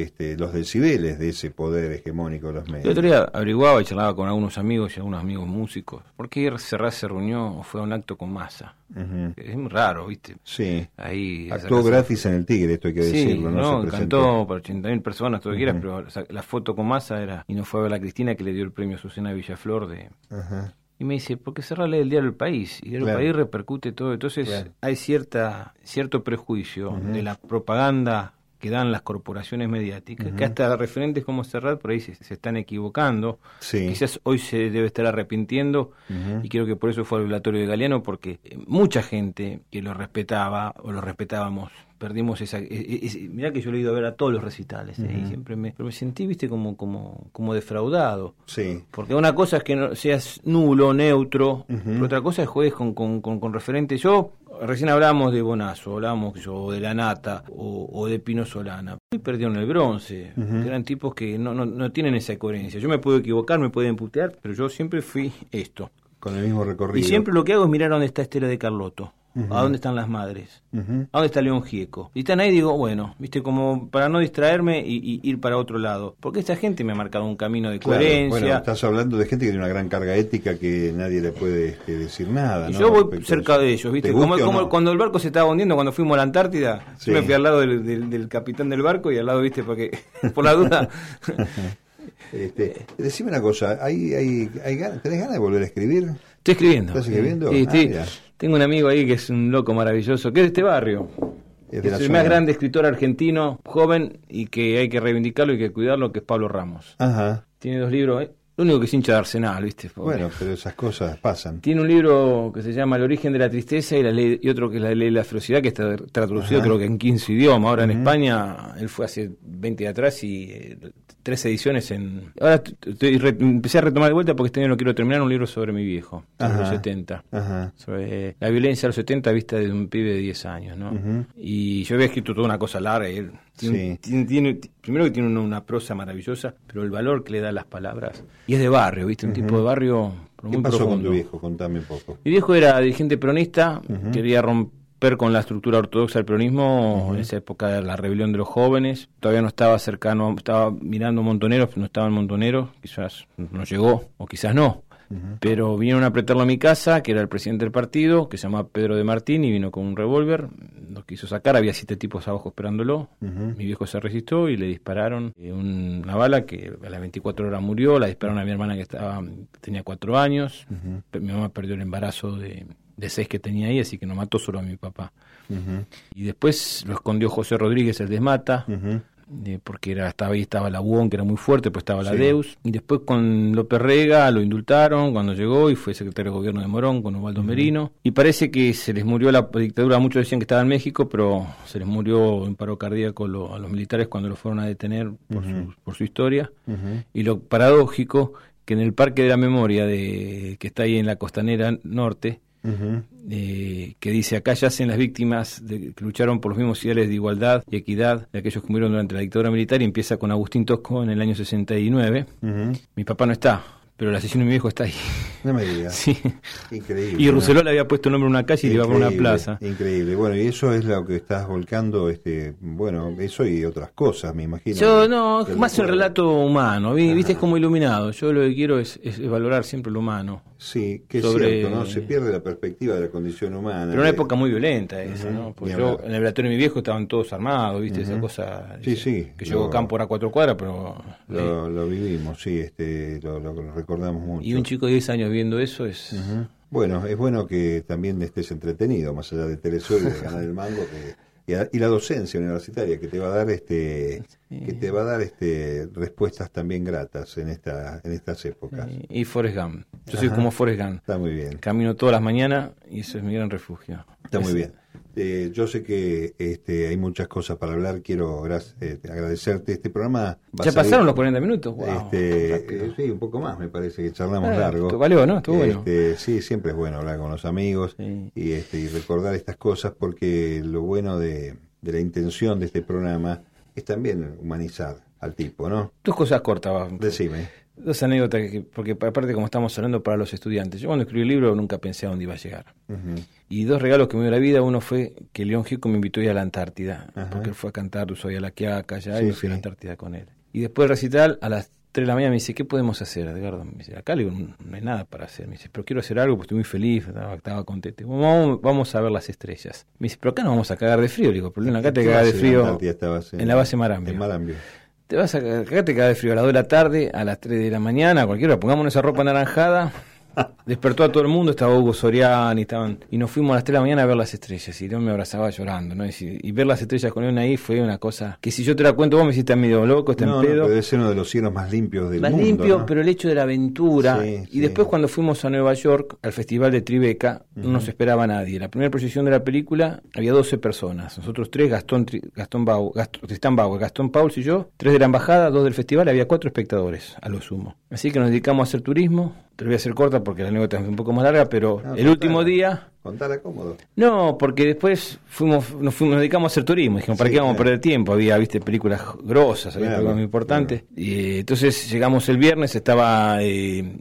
este, los decibeles de ese poder hegemónico de los medios. El otro día averiguaba y charlaba con algunos amigos y algunos amigos músicos. ¿Por qué Serrat se reunió o fue a un acto con masa? Es muy raro, ¿viste? Sí. Ahí Actuó gratis en el Tigre, esto hay que Sí, decirlo, ¿no? no, cantó para 80.000 personas, todo lo que quieras, pero o sea, la foto con masa era. Y no fue a ver a Cristina que le dio el premio a Susana Villaflor de. Ajá. Y me dice, ¿por qué Serrat lee el diario El País? Y el diario Claro. El País repercute todo. Entonces Claro. hay cierta cierto prejuicio de la propaganda que dan las corporaciones mediáticas, que hasta referentes como Serrat por ahí se, se están equivocando. Sí. Quizás hoy se debe estar arrepintiendo y creo que por eso fue al velatorio de Galeano, porque eh, mucha gente que lo respetaba o lo respetábamos, perdimos esa... e- e- ese- mirá que yo le he ido a ver a todos los recitales eh, y siempre me, pero me sentí, viste, como, como, como defraudado. Sí. Porque una cosa es que no seas nulo, neutro, pero otra cosa es juegues con, con, con, con referentes. Yo, recién hablábamos de Bonazo, hablábamos yo, de La Nata o, o de Pino Solana. Y perdieron el bronce. Eran tipos que no, no, no tienen esa coherencia. Yo me puedo equivocar, me pueden putear, pero yo siempre fui esto. Con el mismo recorrido. Y siempre lo que hago es mirar dónde está Estela de Carlotto. ¿A dónde están las madres? ¿A dónde está León Gieco? Y están ahí digo, bueno, viste, como para no distraerme y, y ir para otro lado. Porque esta gente me ha marcado un camino de Claro, coherencia. Bueno, estás hablando de gente que tiene una gran carga ética que nadie le puede este, decir nada. Y ¿no? yo voy Respecto cerca de ellos, ¿viste? ¿Te Como, no? cuando el barco se estaba hundiendo, cuando fuimos a la Antártida, Sí. yo me fui al lado del, del- del capitán del barco y al lado, ¿viste? Porque, por la duda. Este, decime una cosa, ¿hay, hay, hay ganas- ¿tenés ganas de volver a escribir? Estoy escribiendo. ¿Estás escribiendo? Sí, Ah, sí. Tengo un amigo ahí que es un loco maravilloso, que es de este barrio. Es de Es la el zona. más grande escritor argentino, joven, y que hay que reivindicarlo y que cuidarlo, que es Pablo Ramos. Ajá. Tiene dos libros, ¿eh? Lo único que es hincha de Arsenal, ¿viste? Pobre. Bueno, pero esas cosas pasan. Tiene un libro que se llama El origen de la tristeza y, la ley, y otro que es La ley de la ferocidad, que está traducido Ajá. creo que en 15 idiomas. Ahora en España, él fue hace 20 de atrás y eh, tres ediciones en... Ahora t- estoy re- empecé a retomar de vuelta porque este año lo quiero terminar, un libro sobre mi viejo, de los Ajá. 70. Ajá. Sobre eh, la violencia de los 70 vista de un pibe de 10 años, ¿no? Y yo había escrito toda una cosa larga y él tiene, Sí. tiene- tiene- primero que tiene una, una prosa maravillosa, pero el valor que le da a las palabras Y es de barrio, ¿viste? Un tipo de barrio pero ¿Qué pasó con tu viejo? Contame un poco. Mi viejo era dirigente peronista, quería romper con la estructura ortodoxa del peronismo en esa época de la rebelión de los jóvenes. Todavía no estaba cercano, estaba mirando Montoneros, no estaba en Montoneros, quizás no llegó, o quizás no. Pero vinieron a apretarlo a mi casa, que era el presidente del partido, que se llamaba Pedro de Martín, y vino con un revólver, lo quiso sacar, había siete tipos abajo esperándolo. Mi viejo se resistió y le dispararon eh, una bala que a las 24 horas murió, la dispararon a mi hermana que estaba tenía cuatro años, Pe- mi mamá perdió el embarazo de, de seis que tenía ahí, así que no mató solo a mi papá. Y después lo escondió José Rodríguez, el desmata, eh, porque era, estaba ahí estaba la UON, que era muy fuerte, pues estaba la Sí. Deus. Y después con López Rega lo indultaron cuando llegó y fue secretario de gobierno de Morón con Osvaldo Merino. Y parece que se les murió la dictadura, muchos decían que estaba en México, pero se les murió en paro cardíaco lo- a los militares cuando lo fueron a detener por, su, por su historia. Y lo paradójico, que en el Parque de la Memoria, de, que está ahí en la costanera norte, eh, que dice acá yacen las víctimas de- que lucharon por los mismos ideales de igualdad y equidad de aquellos que murieron durante la dictadura militar y empieza con Agustín Tosco en el año 69. Ujú. Mi papá no está, pero el asesino de mi viejo está ahí. No me digas. sí. Increíble. Y ¿no? Rousselot le había puesto nombre a una calle y le iba por una plaza. Increíble. Bueno, y eso es lo que estás volcando, este, bueno, eso y otras cosas, me imagino. Yo no, más recuerdo. relato humano, ¿vi? viste, es como iluminado. Yo lo que quiero es, es valorar siempre lo humano. Sí, que es sobre- cierto, ¿no? Se pierde la perspectiva de la condición humana. Pero una de- época muy violenta esa, ¿no? Porque yo, en el velatorio de mi viejo estaban todos armados, ¿viste? Esa cosa. Sí, sí, Que llegó campo a cuatro cuadras, pero. Lo, lo vivimos, sí, este, lo, lo recordamos mucho. Y un chico de 10 años viendo eso es. Bueno, es bueno que también estés entretenido, más allá de Telesur y de ganar el mango, que- y, a- y la docencia universitaria que te va a dar este que te va a dar este respuestas también gratas en esta en estas épocas. Y, y Forrest Gump. Yo soy como Forrest Gump. Está muy bien. Camino todas las mañanas y eso es mi gran refugio. Está muy bien. Eh, yo sé que este, hay muchas cosas para hablar. Quiero eh, agradecerte. Este programa va Ya pasaron los 40 minutos. Wow, este, eh, sí, un poco más, me parece que charlamos Ah, largo. esto valió, ¿no? Estuvo bueno. Este, Sí, siempre es bueno hablar con los amigos Sí. y, este, y recordar estas cosas porque lo bueno de, de la intención de este programa es también humanizar al tipo, ¿no? Dos cosas cortas. Decime. Dos anécdotas, que, porque aparte como estamos hablando para los estudiantes, yo cuando escribí el libro nunca pensé a dónde iba a llegar. Y dos regalos que me dio la vida, uno fue que León Gieco me invitó a ir a la Antártida, porque él fue a cantar Soy a la Quiaca allá Sí, y me fui a la. Antártida con él. Y después del recital, a las 3 de la mañana me dice, ¿qué podemos hacer, Edgardo? Me dice, acá le digo, no hay nada para hacer. Me dice, pero quiero hacer algo, porque estoy muy feliz, estaba, estaba contento. Vamos, vamos a ver las estrellas. Me dice, pero acá no vamos a cagar de frío. Le digo, pero acá te ¿En qué cagas de frío en la base Marambio. En Marambio. Te vas a acá te cagas de frío a las 2 de la tarde, a las 3 de la mañana, a cualquier hora, pongámonos esa ropa anaranjada. Despertó a todo el mundo, estaba Hugo Soriani, estaban, y nos fuimos a las 3 de la mañana a ver las estrellas. Y León me abrazaba llorando, ¿no? Y, y ver las estrellas con León ahí fue una cosa que si yo te la cuento vos me hiciste medio loco, está No, en no, pedo. pero debe ser uno de los cielos más limpios del más mundo. limpio, ¿no? pero el hecho de la aventura. Sí, y sí. después cuando fuimos a Nueva York, al Festival de Tribeca, no nos esperaba nadie. La primera proyección de la película había 12 personas. Nosotros tres, Gastón, Tri- Gastón Bau, Gastón, Tristán Bauer, Gastón Pauls y yo, tres de la embajada, dos del festival, había cuatro espectadores, a lo sumo. Así que nos dedicamos a hacer turismo. Te lo voy a hacer corta porque la anécdota es un poco más larga, pero No, el último día... Contala cómodo. No, porque después fuimos, nos, fuimos, nos dedicamos a hacer turismo. Dijimos, ¿para Sí, qué vamos a perder tiempo? Había, viste, películas grosas, había Claro, películas muy importantes. Y eh, entonces llegamos el viernes, estaba eh,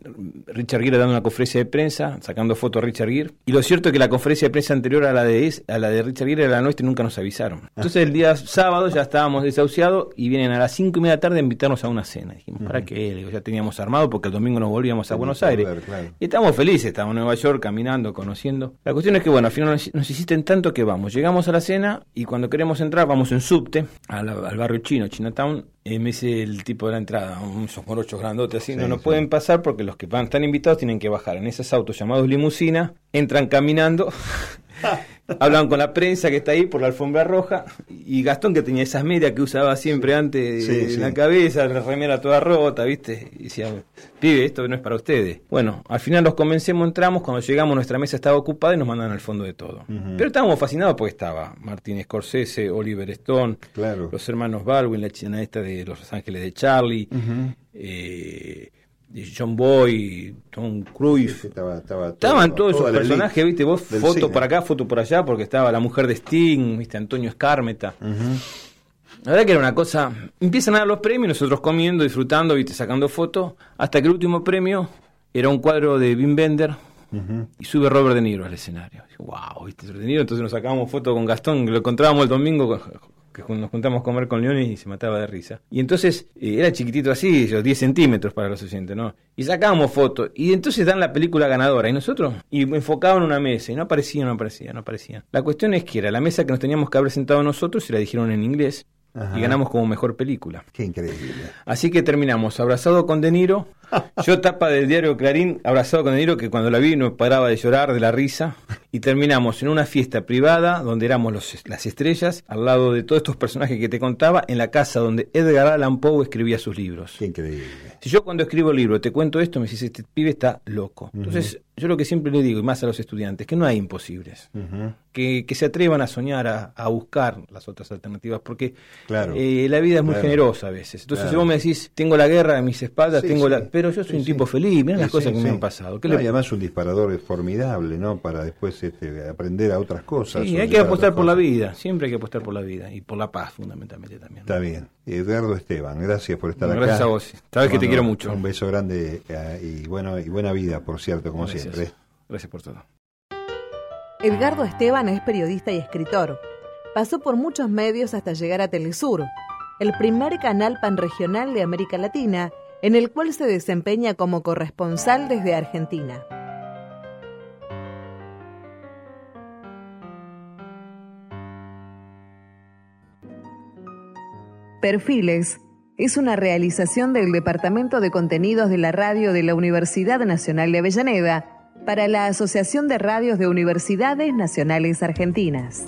Richard Gere dando una conferencia de prensa, sacando fotos a Richard Gere. Y lo cierto es que la conferencia de prensa anterior a la de, a la de Richard Gere era la nuestra y nunca nos avisaron. Entonces el día sábado ya estábamos desahuciados y vienen a las cinco y media de la tarde a invitarnos a una cena. Dijimos, ¿para qué? Digo, ya teníamos armado porque el domingo nos volvíamos a Buenos Aires. Y estamos felices, estamos en Nueva York caminando, conociendo. La cuestión es que, bueno, al final nos, nos insisten tanto que vamos. Llegamos a la cena y cuando queremos entrar, vamos en subte al, al barrio chino, Chinatown. Y me dice el tipo de la entrada, unos morochos grandotes así, Sí, no nos sí. pueden pasar porque los que van, están invitados tienen que bajar en esos autos llamados limusina, entran caminando. Hablan con la prensa que está ahí por la alfombra roja y Gastón que tenía esas medias que usaba siempre antes Sí, en la cabeza, la remera toda rota, ¿viste? Y decía, pibe, esto no es para ustedes. Bueno, al final los convencemos, entramos, cuando llegamos nuestra mesa estaba ocupada y nos mandan al fondo de todo. Pero estábamos fascinados porque estaba Martín Scorsese, Oliver Stone, Claro. los hermanos Baldwin, la china esta de Los Ángeles de Charlie, eh, John Boy, Tom Cruise. Estaba, estaba todo- Estaban todos esos personajes, viste, vos foto cine. por acá, foto por allá, porque estaba la mujer de Sting, viste, Antonio Escármeta. La verdad que era una cosa. Empiezan a dar los premios, nosotros comiendo, disfrutando, viste, sacando fotos, hasta que el último premio era un cuadro de Wim Bender y sube Robert De Niro al escenario. wow, viste, De Niro, entonces nos sacábamos fotos con Gastón, lo encontrábamos el domingo que nos juntamos a comer con Leones y se mataba de risa. Y entonces eh, era chiquitito así, 10 centímetros para los oyentes, ¿no? Y sacábamos fotos. Y entonces dan la película ganadora. Y nosotros, y enfocaban una mesa. Y no aparecía, no aparecía, no aparecía. La cuestión es que era la mesa que nos teníamos que haber sentado nosotros y la dijeron en inglés. Y ganamos como mejor película. Qué increíble. Así que terminamos abrazado con De Niro. Yo tapa del diario Clarín, abrazado con De Niro, que cuando la vi no paraba de llorar de la risa. Y terminamos en una fiesta privada donde éramos los, las estrellas, al lado de todos estos personajes que te contaba, en la casa donde Edgar Allan Poe escribía sus libros. Qué increíble. Si yo cuando escribo el libro te cuento esto, me dices, este pibe está loco. Entonces, yo lo que siempre le digo, y más a los estudiantes, que no hay imposibles. que, que, se atrevan a soñar, a, a, buscar las otras alternativas, porque claro, eh, la vida es muy generosa a veces. Entonces, si vos me decís, tengo la guerra a mis espaldas, tengo la... Pero yo soy un tipo feliz, mirá las cosas que me han pasado. ¿Qué no, le... Y además un disparador es formidable, ¿no? Para después este, aprender a otras cosas. Sí, hay que apostar por la vida, siempre hay que apostar por la vida y por la paz fundamentalmente también. Está bien. Edgardo Esteban, gracias por estar acá. Gracias a vos. Sabes que te quiero mucho. Un beso grande eh, y, bueno, y buena vida, por cierto, como gracias. siempre. Gracias por todo. Edgardo Esteban es periodista y escritor. Pasó por muchos medios hasta llegar a Telesur, el primer canal panregional de América Latina, en el cual se desempeña como corresponsal desde Argentina. Perfiles es una realización del Departamento de Contenidos de la Radio de la Universidad Nacional de Avellaneda para la Asociación de Radios de Universidades Nacionales Argentinas.